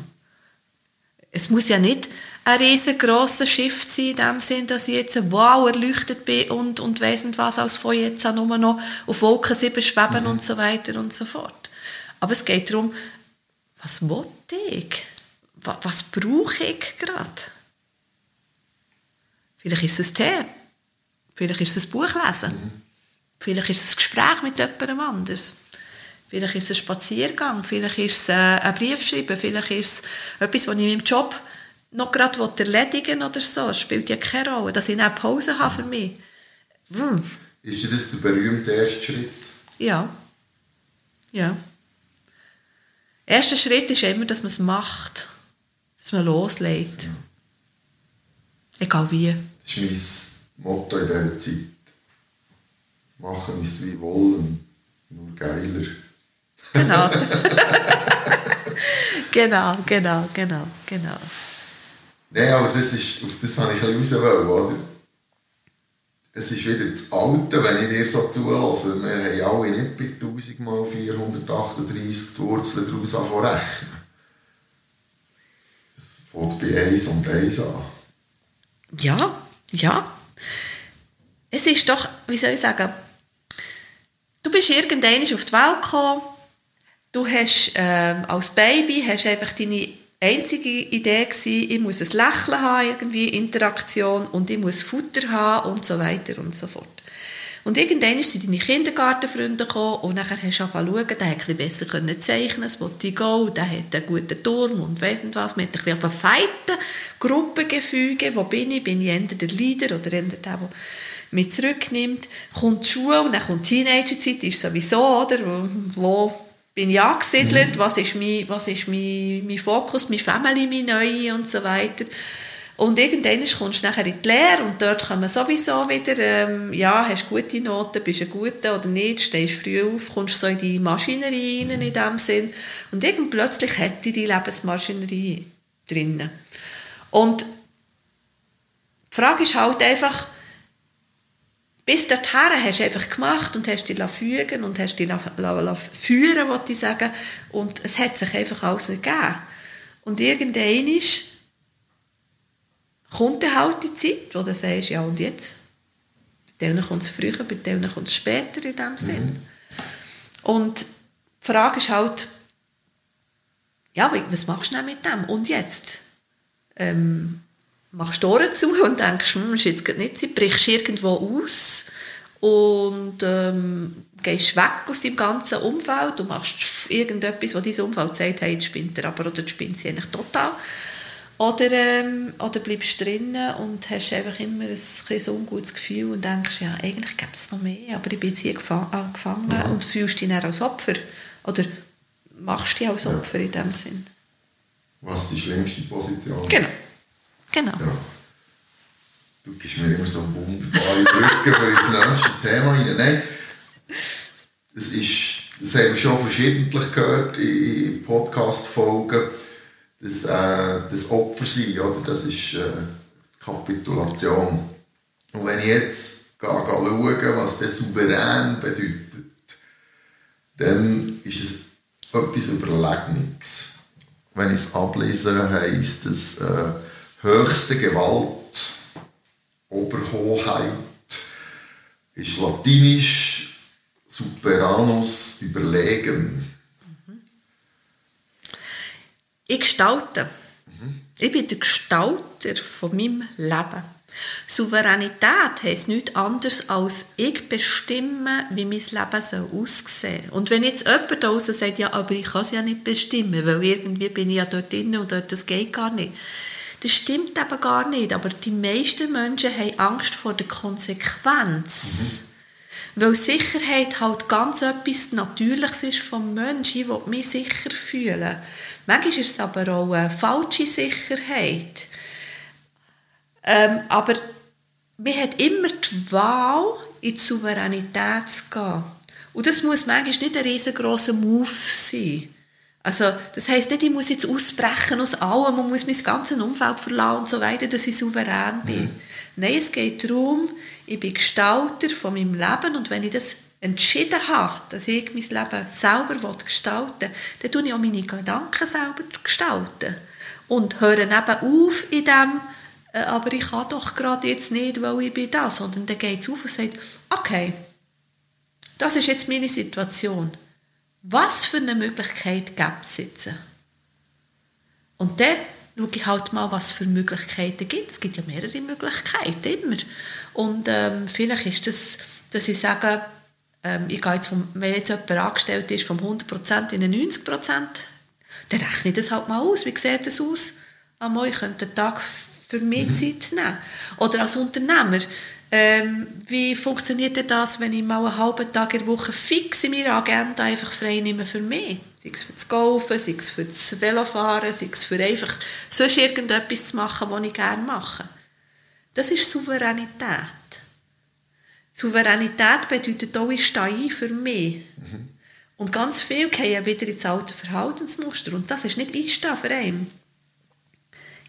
Es muss ja nicht ein riesengroßes Schiff sein, in dem Sinn, dass ich jetzt wow erleuchtet bin und, und weiss nicht was, als von jetzt an nur noch auf Wolken 7 schweben und so weiter und so fort. Aber es geht darum, was will ich? Wa- Was brauche ich gerade? Vielleicht ist es Tee. Vielleicht ist es ein Buch lesen. Vielleicht ist es ein Gespräch mit jemandem anders. Vielleicht ist es ein Spaziergang. Vielleicht ist es äh, ein Brief schreiben. Vielleicht ist es etwas, was ich in meinem Job noch gerade erledigen oder so. Es spielt ja keine Rolle. Dass ich eine Pause habe für mich. Hm. Ist dir das der berühmte erste Schritt? Ja. Ja. Erster Schritt ist immer, dass man es macht. Dass man loslegt. Egal wie. Das ist mein Motto in dieser Zeit. Machen ist wie wollen, nur geiler. Genau. genau, genau, genau, genau. Nein, aber das ist, auf das habe ich ein bisschen raus oder? Es ist wieder das Alte, wenn ich dir so zulasse. Wir haben alle nicht bei 1000 mal 438 die Wurzeln daraus rechnen. Es fängt bei 1 und 1 an. Ja, ja. Es ist doch, wie soll ich sagen, du bist irgendwann auf die Welt gekommen, du hast ähm, als Baby hast einfach deine einzige Idee gewesen, ich muss ein Lächeln haben, irgendwie Interaktion und ich muss Futter haben und so weiter und so fort. Und irgendwann sind deine Kindergartenfreunde gekommen und nachher hast du angefangen zu schauen, der hat ein bisschen besser können zeichnen, ich gehen, der hat einen guten Turm und weiss nicht was. Man hat ein bisschen Gruppengefüge, wo bin ich? Bin ich eher der Leader oder eher der, der mich zurücknimmt? Kommt die Schule und dann kommt die Teenagerzeit, ist sowieso, oder? Wo bin ich angesiedelt? Was ist, mein, was ist mein, mein Fokus, meine Family, meine Neue und so weiter? Und irgendwann kommst du nachher in die Lehre und dort kommen sowieso wieder, ähm, ja, hast gute Noten, bist ein Guter oder nicht, stehst früh auf, kommst so in die Maschinerie rein in dem Sinn. Und irgendwann plötzlich hat die die Lebensmaschinerie drinnen. Und die Frage ist halt einfach, bis dorthin hast du einfach gemacht und hast dich fügen und hast dich führen, wollte ich sagen. Und es hat sich einfach alles ergeben. Und irgendwann ist, kommt dann halt die Zeit, wo du sagst, ja und jetzt? Bei denen kommt es früher, bei denen kommt es später in dem Sinn. Und die Frage ist halt, ja, was machst du denn mit dem? Und jetzt? Ähm, machst du Ohren zu und denkst, hm, ist jetzt gerade nicht Zeit, brichst irgendwo aus und ähm, gehst weg aus deinem ganzen Umfeld und machst irgendetwas, wo dein Umfeld sagt, hey, jetzt spinnt er aber oder spinnt sie eigentlich total. Oder, ähm, oder bleibst drinnen und hast einfach immer ein, ein ungutes Gefühl und denkst, ja, eigentlich gibt es noch mehr, aber ich bin jetzt hier gefangen, gefangen Ja. und fühlst dich dann als Opfer. Oder machst dich als Ja. Opfer in dem Sinn. Was ist die schlimmste Position? Genau. Genau. Ja. Du gibst mir immer so wunderbare Brücken für ins nächste Thema rein. Nein, das, ist, das haben wir schon verschiedentlich gehört in Podcast-Folgen, dass äh, das Opfer sein, oder? das ist äh, Kapitulation. Und wenn ich jetzt gehe, gehe schaue, was der Souverän bedeutet, dann ist es etwas Überlegenes. Wenn ich es ablese, heisst es äh, höchste Gewalt, Oberhoheit, ist latinisch Superanus überlegen. Ich gestalte. Ich bin der Gestalter von meinem Leben. Souveränität heisst nichts anderes als ich bestimme, wie mein Leben soll aussehen soll. Und wenn jetzt jemand da draussen sagt, ja, aber ich kann es ja nicht bestimmen, weil irgendwie bin ich ja dort drin und dort, das geht gar nicht. Das stimmt eben gar nicht, aber die meisten Menschen haben Angst vor der Konsequenz. Weil Sicherheit halt ganz etwas Natürliches ist vom Menschen. Ich will mich sicher fühlen. Manchmal ist es aber auch eine falsche Sicherheit. Ähm, aber man hat immer die Wahl, in die Souveränität zu gehen. Und das muss manchmal nicht ein riesengroßer Move sein. Also, das heisst nicht, ich muss jetzt ausbrechen aus allem und muss mein ganzes Umfeld verlassen und so weiter, dass ich souverän bin. Nein, es geht darum, ich bin Gestalter von meinem Leben und wenn ich das entschieden habe, dass ich mein Leben selber gestalten will, dann tue ich auch meine Gedanken selber gestalten. Und höre eben auf in dem, äh, aber ich kann doch gerade jetzt nicht, weil ich bin da, sondern dann geht es auf und sagt, okay, das ist jetzt meine Situation. Was für eine Möglichkeit gibt es jetzt? Und dann schaue ich halt mal, was für Möglichkeiten gibt. Es gibt ja mehrere Möglichkeiten, immer. Und ähm, vielleicht ist das, dass ich sage, ähm, ich gehe jetzt vom, wenn jetzt jemand angestellt ist, vom 100% in 90%, dann rechne ich das halt mal aus. Wie sieht das aus? Einmal, ich könnte einen Tag für mich mhm. Zeit nehmen. Oder als Unternehmer, ähm, wie funktioniert das, wenn ich mal einen halben Tag in der Woche fix in meiner Agenda einfach frei nehme für mich? Sei es für das Golfen, sei es für das Velofahren, sei es für einfach sonst irgendetwas zu machen, was ich gerne mache. Das ist Souveränität. Souveränität bedeutet auch, ich stehe ein für mich. Mhm. Und ganz viel gehen wieder ins alte Verhaltensmuster. Und das ist nicht Einstehen für einen.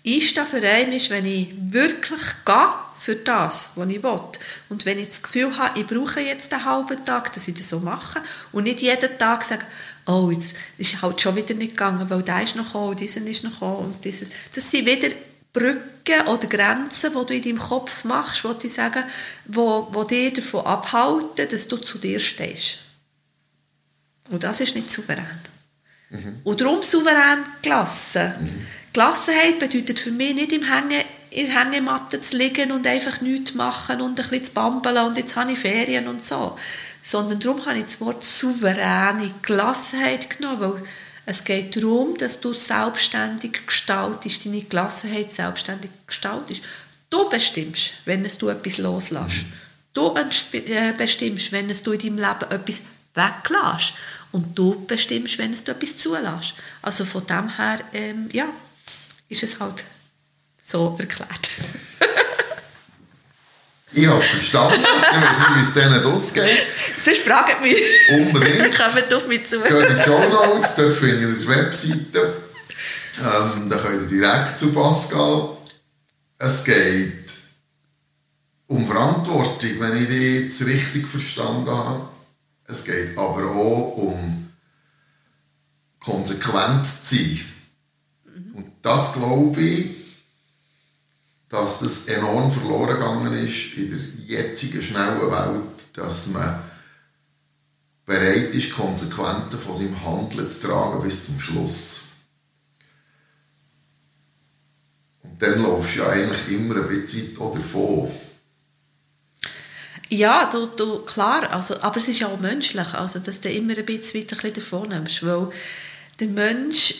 Einstehen für einen ist, wenn ich wirklich gehe für das, was ich will. Und wenn ich das Gefühl habe, ich brauche jetzt einen halben Tag, dass ich das so mache und nicht jeden Tag sage, oh, jetzt ist halt schon wieder nicht gegangen, weil der ist noch gekommen, dieser ist noch gekommen und dieses. Das sind wieder Brücken oder Grenzen, die du in deinem Kopf machst, wo ich sagen, wo, wo dich davon abhalten, dass du zu dir stehst. Und das ist nicht souverän. Mhm. Und darum souverän gelassen. Mhm. Gelassenheit bedeutet für mich nicht im Hängen, in der Hängematte zu liegen und einfach nichts machen und ein bisschen zu bambeln und jetzt habe ich Ferien und so. Sondern darum habe ich das Wort souveräne Gelassenheit genommen, weil es geht darum, dass du selbstständig gestaltest, deine Gelassenheit selbstständig gestaltest. Du bestimmst, wenn es du etwas loslässt. Du äh, bestimmst, wenn es du in deinem Leben etwas weglässt. Und du bestimmst, wenn es du etwas zulässt. Also von dem her, ähm, ja, ist es halt so erklärt. Ich habe es verstanden. Ich weiß nicht, wie es denen ausgeht. Sonst fragt mich. Unbedingt. Kommt auf mich zu. Geht in die Show Notes, dort findet ihr die Webseite. Ähm, da könnt ihr direkt zu Pascal. Es geht um Verantwortung, wenn ich die jetzt richtig verstanden habe. Es geht aber auch um Konsequenz zu sein. Mhm. Und das glaube ich, dass das enorm verloren gegangen ist in der jetzigen schnellen Welt, dass man bereit ist, Konsequenzen von seinem Handeln zu tragen bis zum Schluss. Und dann laufst du ja eigentlich immer ein bisschen weit davon. Ja, du, du, klar, also, aber es ist ja auch menschlich, also, dass du immer ein bisschen weit davon nimmst, weil der Mensch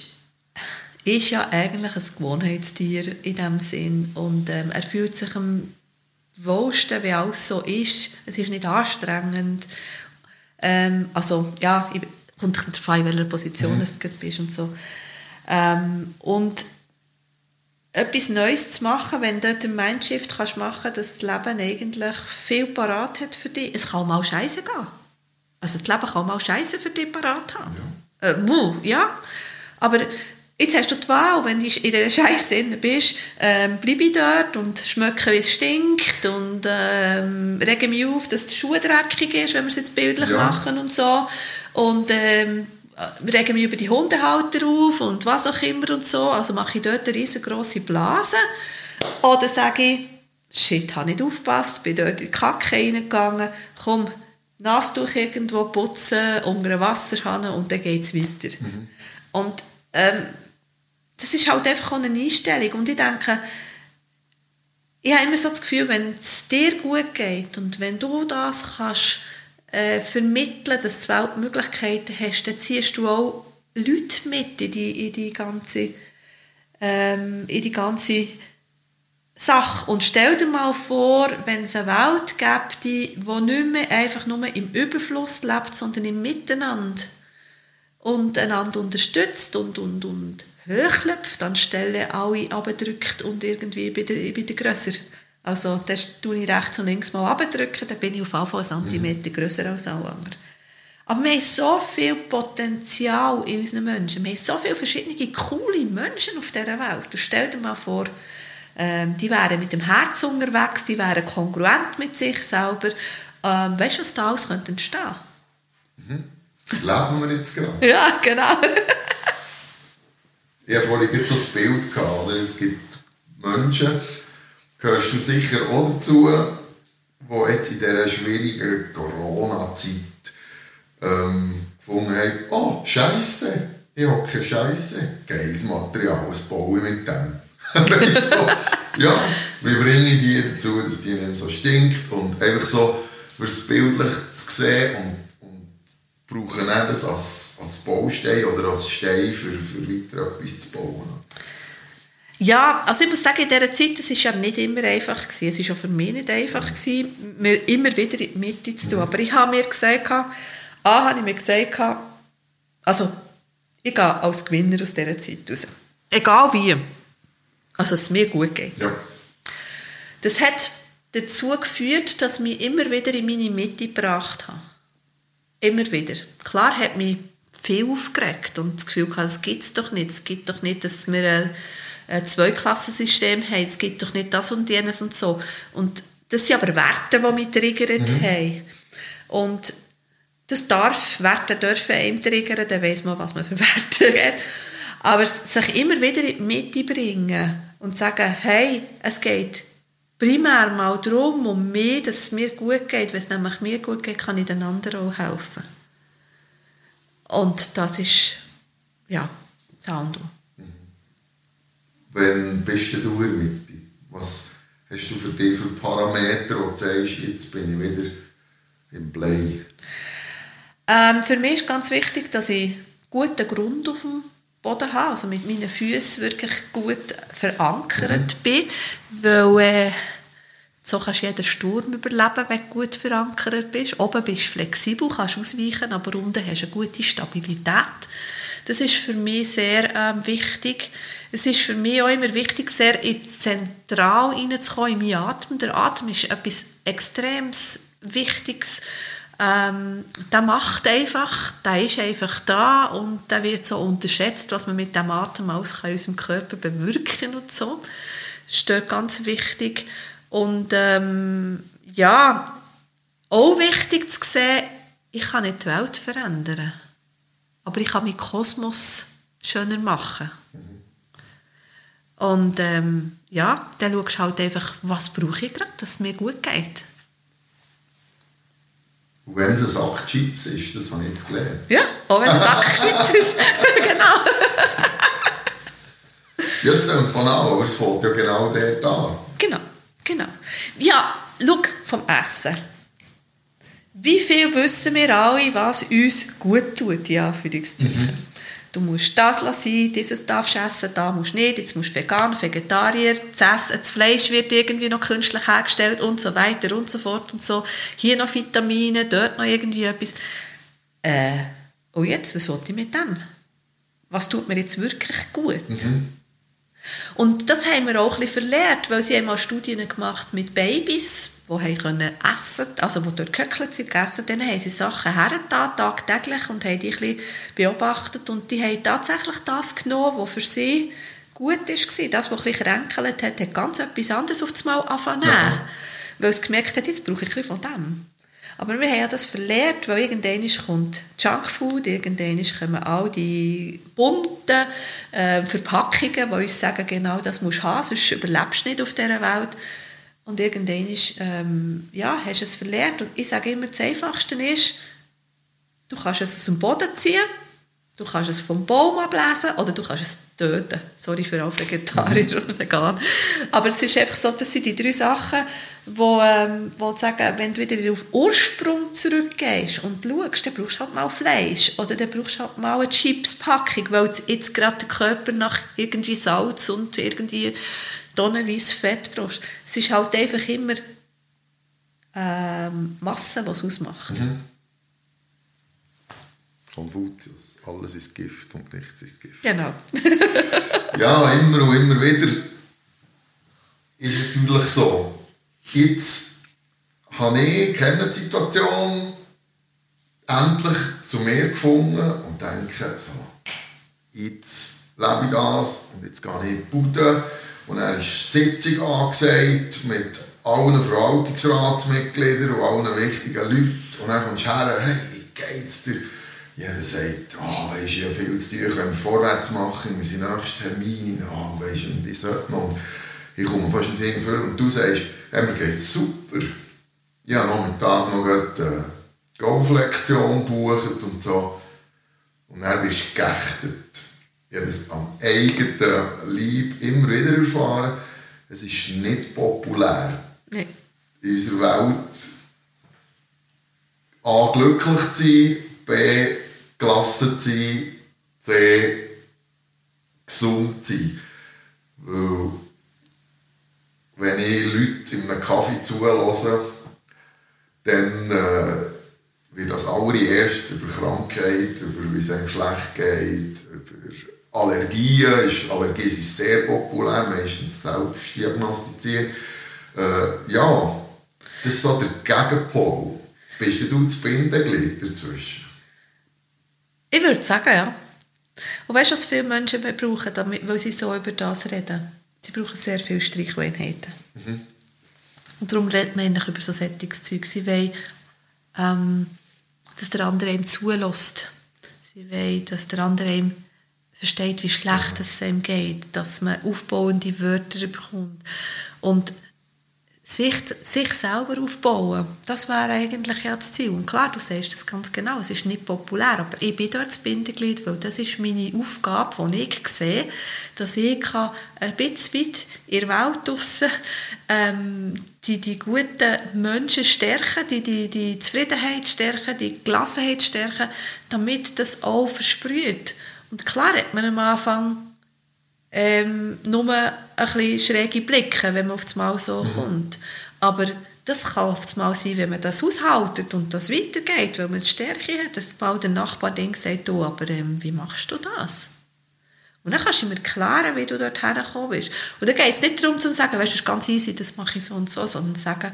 ist ja eigentlich ein Gewohnheitstier in dem Sinn und ähm, er fühlt sich am wohlsten, wie alles so ist. Es ist nicht anstrengend. Ähm, also ja, ich, kommt darauf an, in welcher Position mhm. du bist und so. Ähm, und etwas Neues zu machen, wenn du dort ein Mindshift kannst machen dass das Leben eigentlich viel parat hat für dich. Es kann auch mal scheiße gehen. Also das Leben kann auch mal scheiße für dich parat haben. Ja. Äh, ja. Aber Jetzt hast du die Wahl, wenn du in dieser Scheiße bist, ähm, bleibe ich dort und schmecke, wie es stinkt und ähm, rege mich auf, dass die Schuhe dreckig ist, wenn wir es jetzt bildlich ja. machen und so. Und ähm, rege mich über die Hundehalter auf und was auch immer und so. Also mache ich dort eine riesengroße Blase. Oder sage ich, shit, habe nicht aufgepasst, bin dort in die Kacke reingegangen, komm, Nastuch irgendwo putzen, unter einem Wasserhahn und dann geht es weiter. Mhm. Und ähm, das ist halt einfach eine Einstellung. Und ich denke, ich habe immer so das Gefühl, wenn es dir gut geht und wenn du das kannst äh, vermitteln, dass du Weltmöglichkeiten hast, dann ziehst du auch Leute mit in die, in die ganze ähm, in die ganze Sache. Und stell dir mal vor, wenn es eine Welt gibt, die, die nicht mehr einfach nur im Überfluss lebt, sondern im Miteinander und einander unterstützt und, und, und hochklopft, anstelle alle abdrückt und irgendwie bei der, bei der grösser. Also das tue ich rechts und links mal abdrücken, dann bin ich auf jeden Fall einen Zentimeter grösser als alle anderen. Aber wir haben so viel Potenzial in unseren Menschen. Wir haben so viele verschiedene coole Menschen auf dieser Welt. Und stell dir mal vor, ähm, die wären mit dem Herz unterwegs, die wären kongruent mit sich selber. Ähm, weißt du, was da alles könnte entstehen mhm. Das leben wir jetzt gerade. Ja, genau. ich habe vorhin so ein Bild gehabt. Es gibt Menschen, gehörst du sicher auch dazu, die jetzt in dieser schwierigen Corona-Zeit ähm, gefunden haben, oh, Scheiße, ich habe keine Scheiße, geiles Material, was baue ich mit dem? so, ja, wir bringen die dazu, dass die nicht so stinkt und einfach so, fürs bildlich zu sehen und brauchen das als, als Baustein oder als Stein für, für weiter etwas zu bauen. Ja, also ich muss sagen, in dieser Zeit, es war ja nicht immer einfach. Gewesen. Es war auch für mich nicht einfach, gewesen, mir immer wieder in die Mitte zu tun. Aber ich habe mir gesagt, A, habe ich mir gesagt, also ich gehe als Gewinner aus dieser Zeit raus. Egal wie. Also, dass es mir gut geht. Ja. Das hat dazu geführt, dass ich mich immer wieder in meine Mitte gebracht habe. Immer wieder. Klar hat mich viel aufgeregt und das Gefühl gehabt, es gibt es doch nicht. Es gibt doch nicht, dass wir ein, ein Zweiklassensystem haben. Es gibt doch nicht das und jenes und so. Und das sind aber Werte, die mich triggert mhm. haben. Und das darf, Werte dürfen einem triggern, dann weiss man, was man für Werte hat. Aber sich immer wieder in die Mitte bringen und sagen, hey, es geht primär mal darum, um mich, dass es mir gut geht. Wenn es nämlich mir gut geht, kann ich den anderen auch helfen. Und das ist, ja, das Handel. Mhm. Wann bist du in der Mitte? Was hast du für dich für Parameter, wo du sagst, jetzt bin ich wieder im Play? Ähm, für mich ist ganz wichtig, dass ich guten Grund auf dem Boden habe, also mit meinen Füßen wirklich gut verankert mhm. bin, weil äh, so kannst du jeden Sturm überleben, wenn du gut verankert bist. Oben bist du flexibel, kannst ausweichen, aber unten hast du eine gute Stabilität. Das ist für mich sehr ähm, wichtig. Es ist für mich auch immer wichtig, sehr zentral reinzukommen in meinen Atem. Der Atem ist etwas extrem Wichtiges ähm, der macht einfach, der ist einfach da und der wird so unterschätzt, was man mit dem Atem aus unserem Körper bewirken und so. Das ist dort ganz wichtig. Und ähm, ja, auch wichtig zu sehen, ich kann nicht die Welt verändern, aber ich kann meinen Kosmos schöner machen. Und ähm, ja, dann schaust du halt einfach, was brauche ich gerade, dass es mir gut geht. Und wenn es ein Sack Chips ist, das habe ich jetzt gelernt. Ja, auch wenn es ein Sack Chips ist. genau. ja, es klingt banal, aber es fällt ja genau dort an. Genau, genau. Ja, schau, vom Essen. Wie viel wissen wir alle, was uns gut tut, ja, für die Mhm du musst das sein, dieses darfst du essen, da musst du nicht, jetzt musst du vegan, Vegetarier, das, Essen, das Fleisch wird irgendwie noch künstlich hergestellt und so weiter und so fort und so. Hier noch Vitamine, dort noch irgendwie etwas. Äh, und jetzt, was wollte ich mit dem? Was tut mir jetzt wirklich gut? Mhm. Und das haben wir auch ein bisschen verlehrt, weil sie haben mal Studien gemacht mit Babys, die können essen also die dort gehöckelt sind, gegessen dann haben sie Sachen hergetan, tagtäglich, und haben die ein bisschen beobachtet. Und die haben tatsächlich das genommen, was für sie gut war. Das, was ein bisschen kränkelt hat, hat ganz etwas anderes auf das Mal angefangen. Ja. Weil es gemerkt hat, jetzt brauche ich ein bisschen von dem. Aber wir haben ja das verlehrt, weil irgendwann kommt Junkfood, irgendwann kommen all die bunten äh, Verpackungen, die uns sagen, genau das musst du haben, sonst überlebst du nicht auf dieser Welt. Und irgendwann ähm, ja, hast du es verlehrt. Und ich sage immer, das Einfachste ist, du kannst es aus dem Boden ziehen, du kannst es vom Baum ablesen oder du kannst es töten. Sorry für alle Vegetarier und Vegan. Aber es ist einfach so, das sind die drei Sachen, wo, ähm, wo sagen, wenn du wieder auf Ursprung zurückgehst und schaust, dann brauchst du halt mal Fleisch oder dann brauchst du halt mal eine Chipspackung, weil jetzt gerade der Körper nach irgendwie Salz und irgendwie tonnenweise Fett brauchst. Es ist halt einfach immer ähm, Masse, was ausmacht. Mhm. Konfuzius, alles ist Gift und nichts ist Gift. Genau. ja, immer und immer wieder ist natürlich so Jetzt habe ich die Situation endlich zu mir gefunden und denke, so, jetzt lebe ich das und jetzt gehe ich in die Bude Und dann ist Sitzung angesagt mit allen Verwaltungsratsmitgliedern und allen wichtigen Leuten. Und dann kommst du her, hey, wie geht's dir? Jeder sagt, oh, weisst du, ja viel zu tun, können wir vorwärts machen, wir sind nächsten Termin, oh, weisst du, und ich sollte noch. Ich komme fast nicht hinführen und du sagst, hey, mir geht's super. Ich habe noch am Tag noch eine Golflektion gebucht und so. Und dann wirst du geächtet. Ich habe das am eigenen Leib immer wieder erfahren. Es ist nicht populär. Nee. In unserer Welt A. glücklich zu sein, B. gelassen zu sein, C. gesund zu sein. Weil, wenn ich Leute in einem Kaffee zulasse, dann äh, wird als allererstes über Krankheit, über wie es einem schlecht geht, über Allergien, ist, Allergien sind sehr populär, meistens selbst diagnostiziert. Äh, ja, das ist so der Gegenpol. Bist du das Bindeglied dazwischen? Ich würde sagen, ja. Und weißt du, was viele Menschen brauchen, damit, weil sie so über das reden? Sie brauchen sehr viele Streicheinheiten. Mhm. Und darum redet man eigentlich über so Sättigungszeug. Sie wollen, ähm, dass der andere ihm zulässt. Sie wollen, dass der andere ihm versteht, wie schlecht es ihm geht, dass man aufbauende Wörter bekommt. Und sich, sich selber aufbauen, das wäre eigentlich ja das Ziel. Und klar, du sagst das ganz genau, es ist nicht populär, aber ich bin dort das Bindeglied, weil das ist meine Aufgabe, die ich sehe, dass ich kann ein bisschen weit in der Welt draussen, ähm, die, die guten Menschen stärken, die, die, die Zufriedenheit stärken, die Gelassenheit stärken, damit das auch versprüht. Und klar hat man am Anfang ähm, nur ein bisschen schräge Blicke, wenn man auf das Mal so mhm. kommt. Aber das kann auf das Mal sein, wenn man das aushaltet und das weitergeht, weil man die Stärke hat, dass mal der Nachbar denkt, sagt, du, aber ähm, wie machst du das? Und dann kannst du ihm erklären, wie du dort hergekommen bist. Und dann geht es nicht darum, zu sagen, weißt, das ist ganz easy, das mache ich so und so, sondern zu sagen,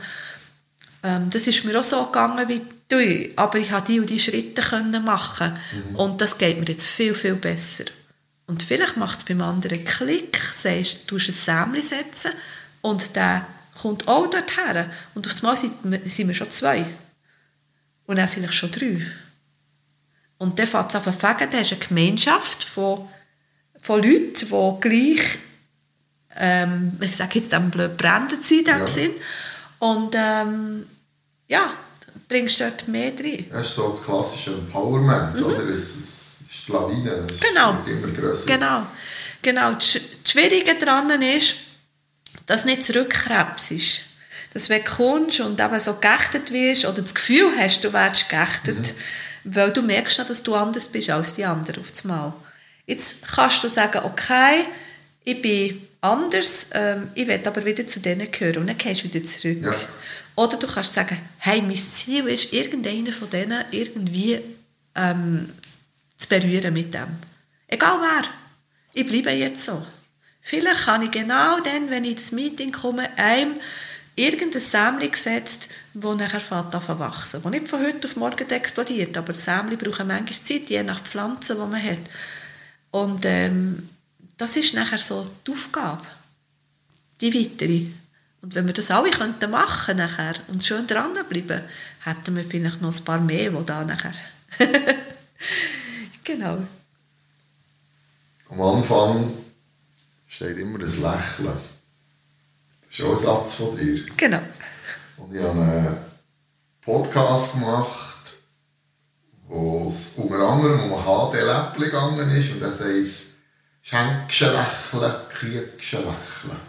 ähm, das ist mir auch so gegangen wie du, aber ich habe die und die Schritte können machen mhm. und das geht mir jetzt viel, viel besser. Und vielleicht macht es beim anderen Klick, sagst, du ein Sämli setzen und der kommt auch dorthin. Und auf einmal sind, sind wir schon zwei. Und dann vielleicht schon drei. Und dann fängt es an zu fegen, dann hast du eine Gemeinschaft von, von Leuten, die gleich, ähm, ich sage jetzt dann blöd, brennend sind in dem ja. Sinn. Und ähm, ja, bringst du dort mehr drin. Das ist so das klassische Empowerment, mhm. oder? Es, es ist die Lawine, es genau. wird immer grösser. Genau, genau. Das Schwierige daran ist, dass du nicht zurückkrebst. Dass wenn du kommst und eben so geächtet wirst oder das Gefühl hast, du wärst geächtet, mhm. weil du merkst, dass du anders bist als die anderen auf das Mal. Jetzt kannst du sagen, okay, ich bin anders, ähm, ich will aber wieder zu denen gehören und dann gehst du wieder zurück. Ja. Oder du kannst sagen, hey, mein Ziel ist, irgendeiner von denen irgendwie ähm, zu berühren mit dem. Egal wer. Ich bleibe jetzt so. Vielleicht kann ich genau dann, wenn ich ins Meeting komme, einem irgendein Sämli gesetzt, das nachher fängt an wachsen. Das nicht von heute auf morgen explodiert, aber Sämli brauchen manchmal Zeit, je nach Pflanze, die man hat. Und ähm, das ist nachher so die Aufgabe. Die weitere. Und wenn wir das alle könnten machen nachher und schön dranbleiben, hätten wir vielleicht noch ein paar mehr, die da nachher... genau. Am Anfang steht immer ein Lächeln. Das ist auch ein Satz von dir. Genau. Und ich habe einen Podcast gemacht, wo es unter anderem um HD-Läppchen gegangen ist und er sagt, schenkst ein Lächeln, kriegst ein Lächeln.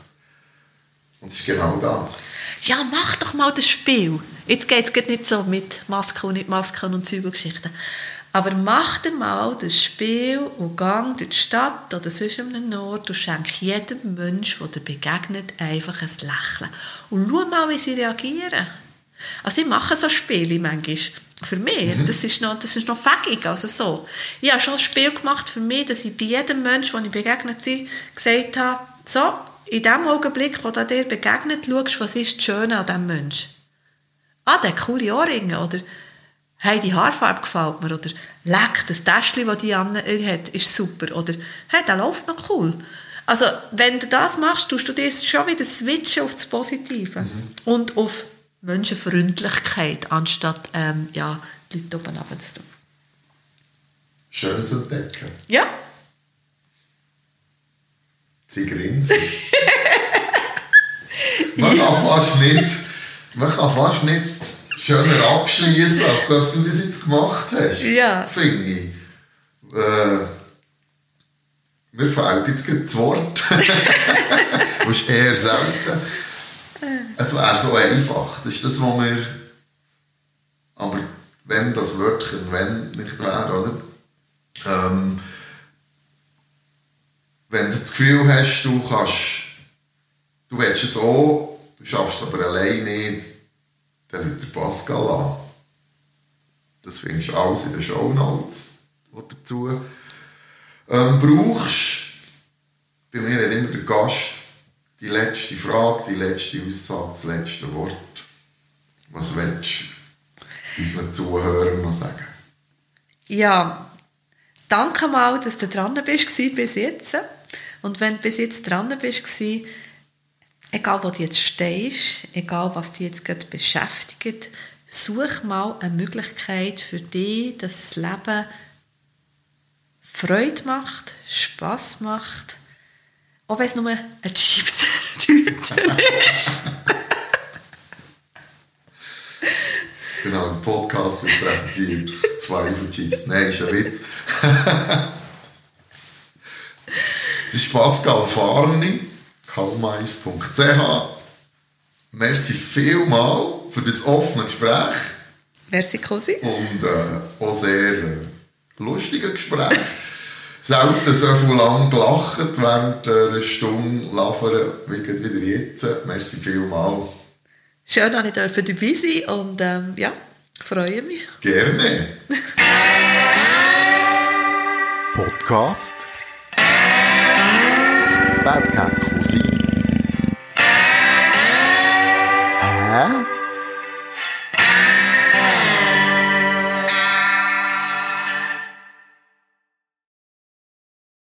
Und es ist genau das. Ja, mach doch mal das Spiel. Jetzt geht es nicht so mit Masken und nicht Masken und Zeugengeschichten. Aber mach dir mal das Spiel und gang durch die Stadt oder sonst an einem Ort und schenk jedem Menschen, der dir begegnet, einfach ein Lächeln. Und schau mal, wie sie reagieren. Also ich mache so Spiele manchmal. Für mich, mhm. das ist noch, das ist noch fähig, also so. Ich habe schon ein Spiel gemacht für mich, dass ich bei jedem Menschen, den ich begegnet bin, gesagt habe, so, in dem Augenblick, wo du dir begegnet, schaust, was ist das Schöne an diesem Menschen. Ah, der coole Ohrringe, oder hey, die Haarfarbe gefällt mir, oder leck, das Täschchen, das die Anne hat, ist super, oder hey, der läuft noch cool. Also, wenn du das machst, tust du das schon wieder switchen auf das Positive Mhm. und auf Menschenfreundlichkeit, anstatt ähm, ja, Leute oben zu tun. Schön zu entdecken. Ja, Sie grinsen. man kann fast nicht, man kann fast nicht schöner abschließen, als dass du das jetzt gemacht hast. Ja. Finde ich. Äh, mir fehlt jetzt gerade das Wort. das ist eher selten. Es wäre so einfach. Das ist das, was wir. Aber wenn das Wörtchen wenn nicht wäre, oder? Ähm, wenn du das Gefühl hast, du kannst, du willst es auch, du schaffst es aber allein nicht, dann ruft Pascal an. Das findest du alles in den Show Notes, was du dazu ähm, brauchst. Bei mir hat immer der Gast die letzte Frage, die letzte Aussage, das letzte Wort. Was willst du unseren Zuhörern noch sagen? Ja, danke mal, dass du dran bist bis jetzt. Und wenn du bis jetzt dran bist, egal wo du jetzt stehst, egal was dich jetzt gerade beschäftigt, such mal eine Möglichkeit für dich, dass das Leben Freude macht, Spass macht, auch wenn es nur ein Chips-Tüte ist. Genau, der Podcast wird präsentiert. Zwei von Chips. Nein, ist ein Witz. das ist Pascal Farni, kalmais.ch. Merci vielmal für das offene Gespräch Merci, Cosi. und äh, auch sehr äh, lustige Gespräch. Selten so viel lang gelacht während einer Stunde labern wie wieder jetzt. Merci vielmal. Schön, dass ich dabei sein und ähm, ja, ich freue mich. Gerne. Podcast Bad Cat Cousin. Hä?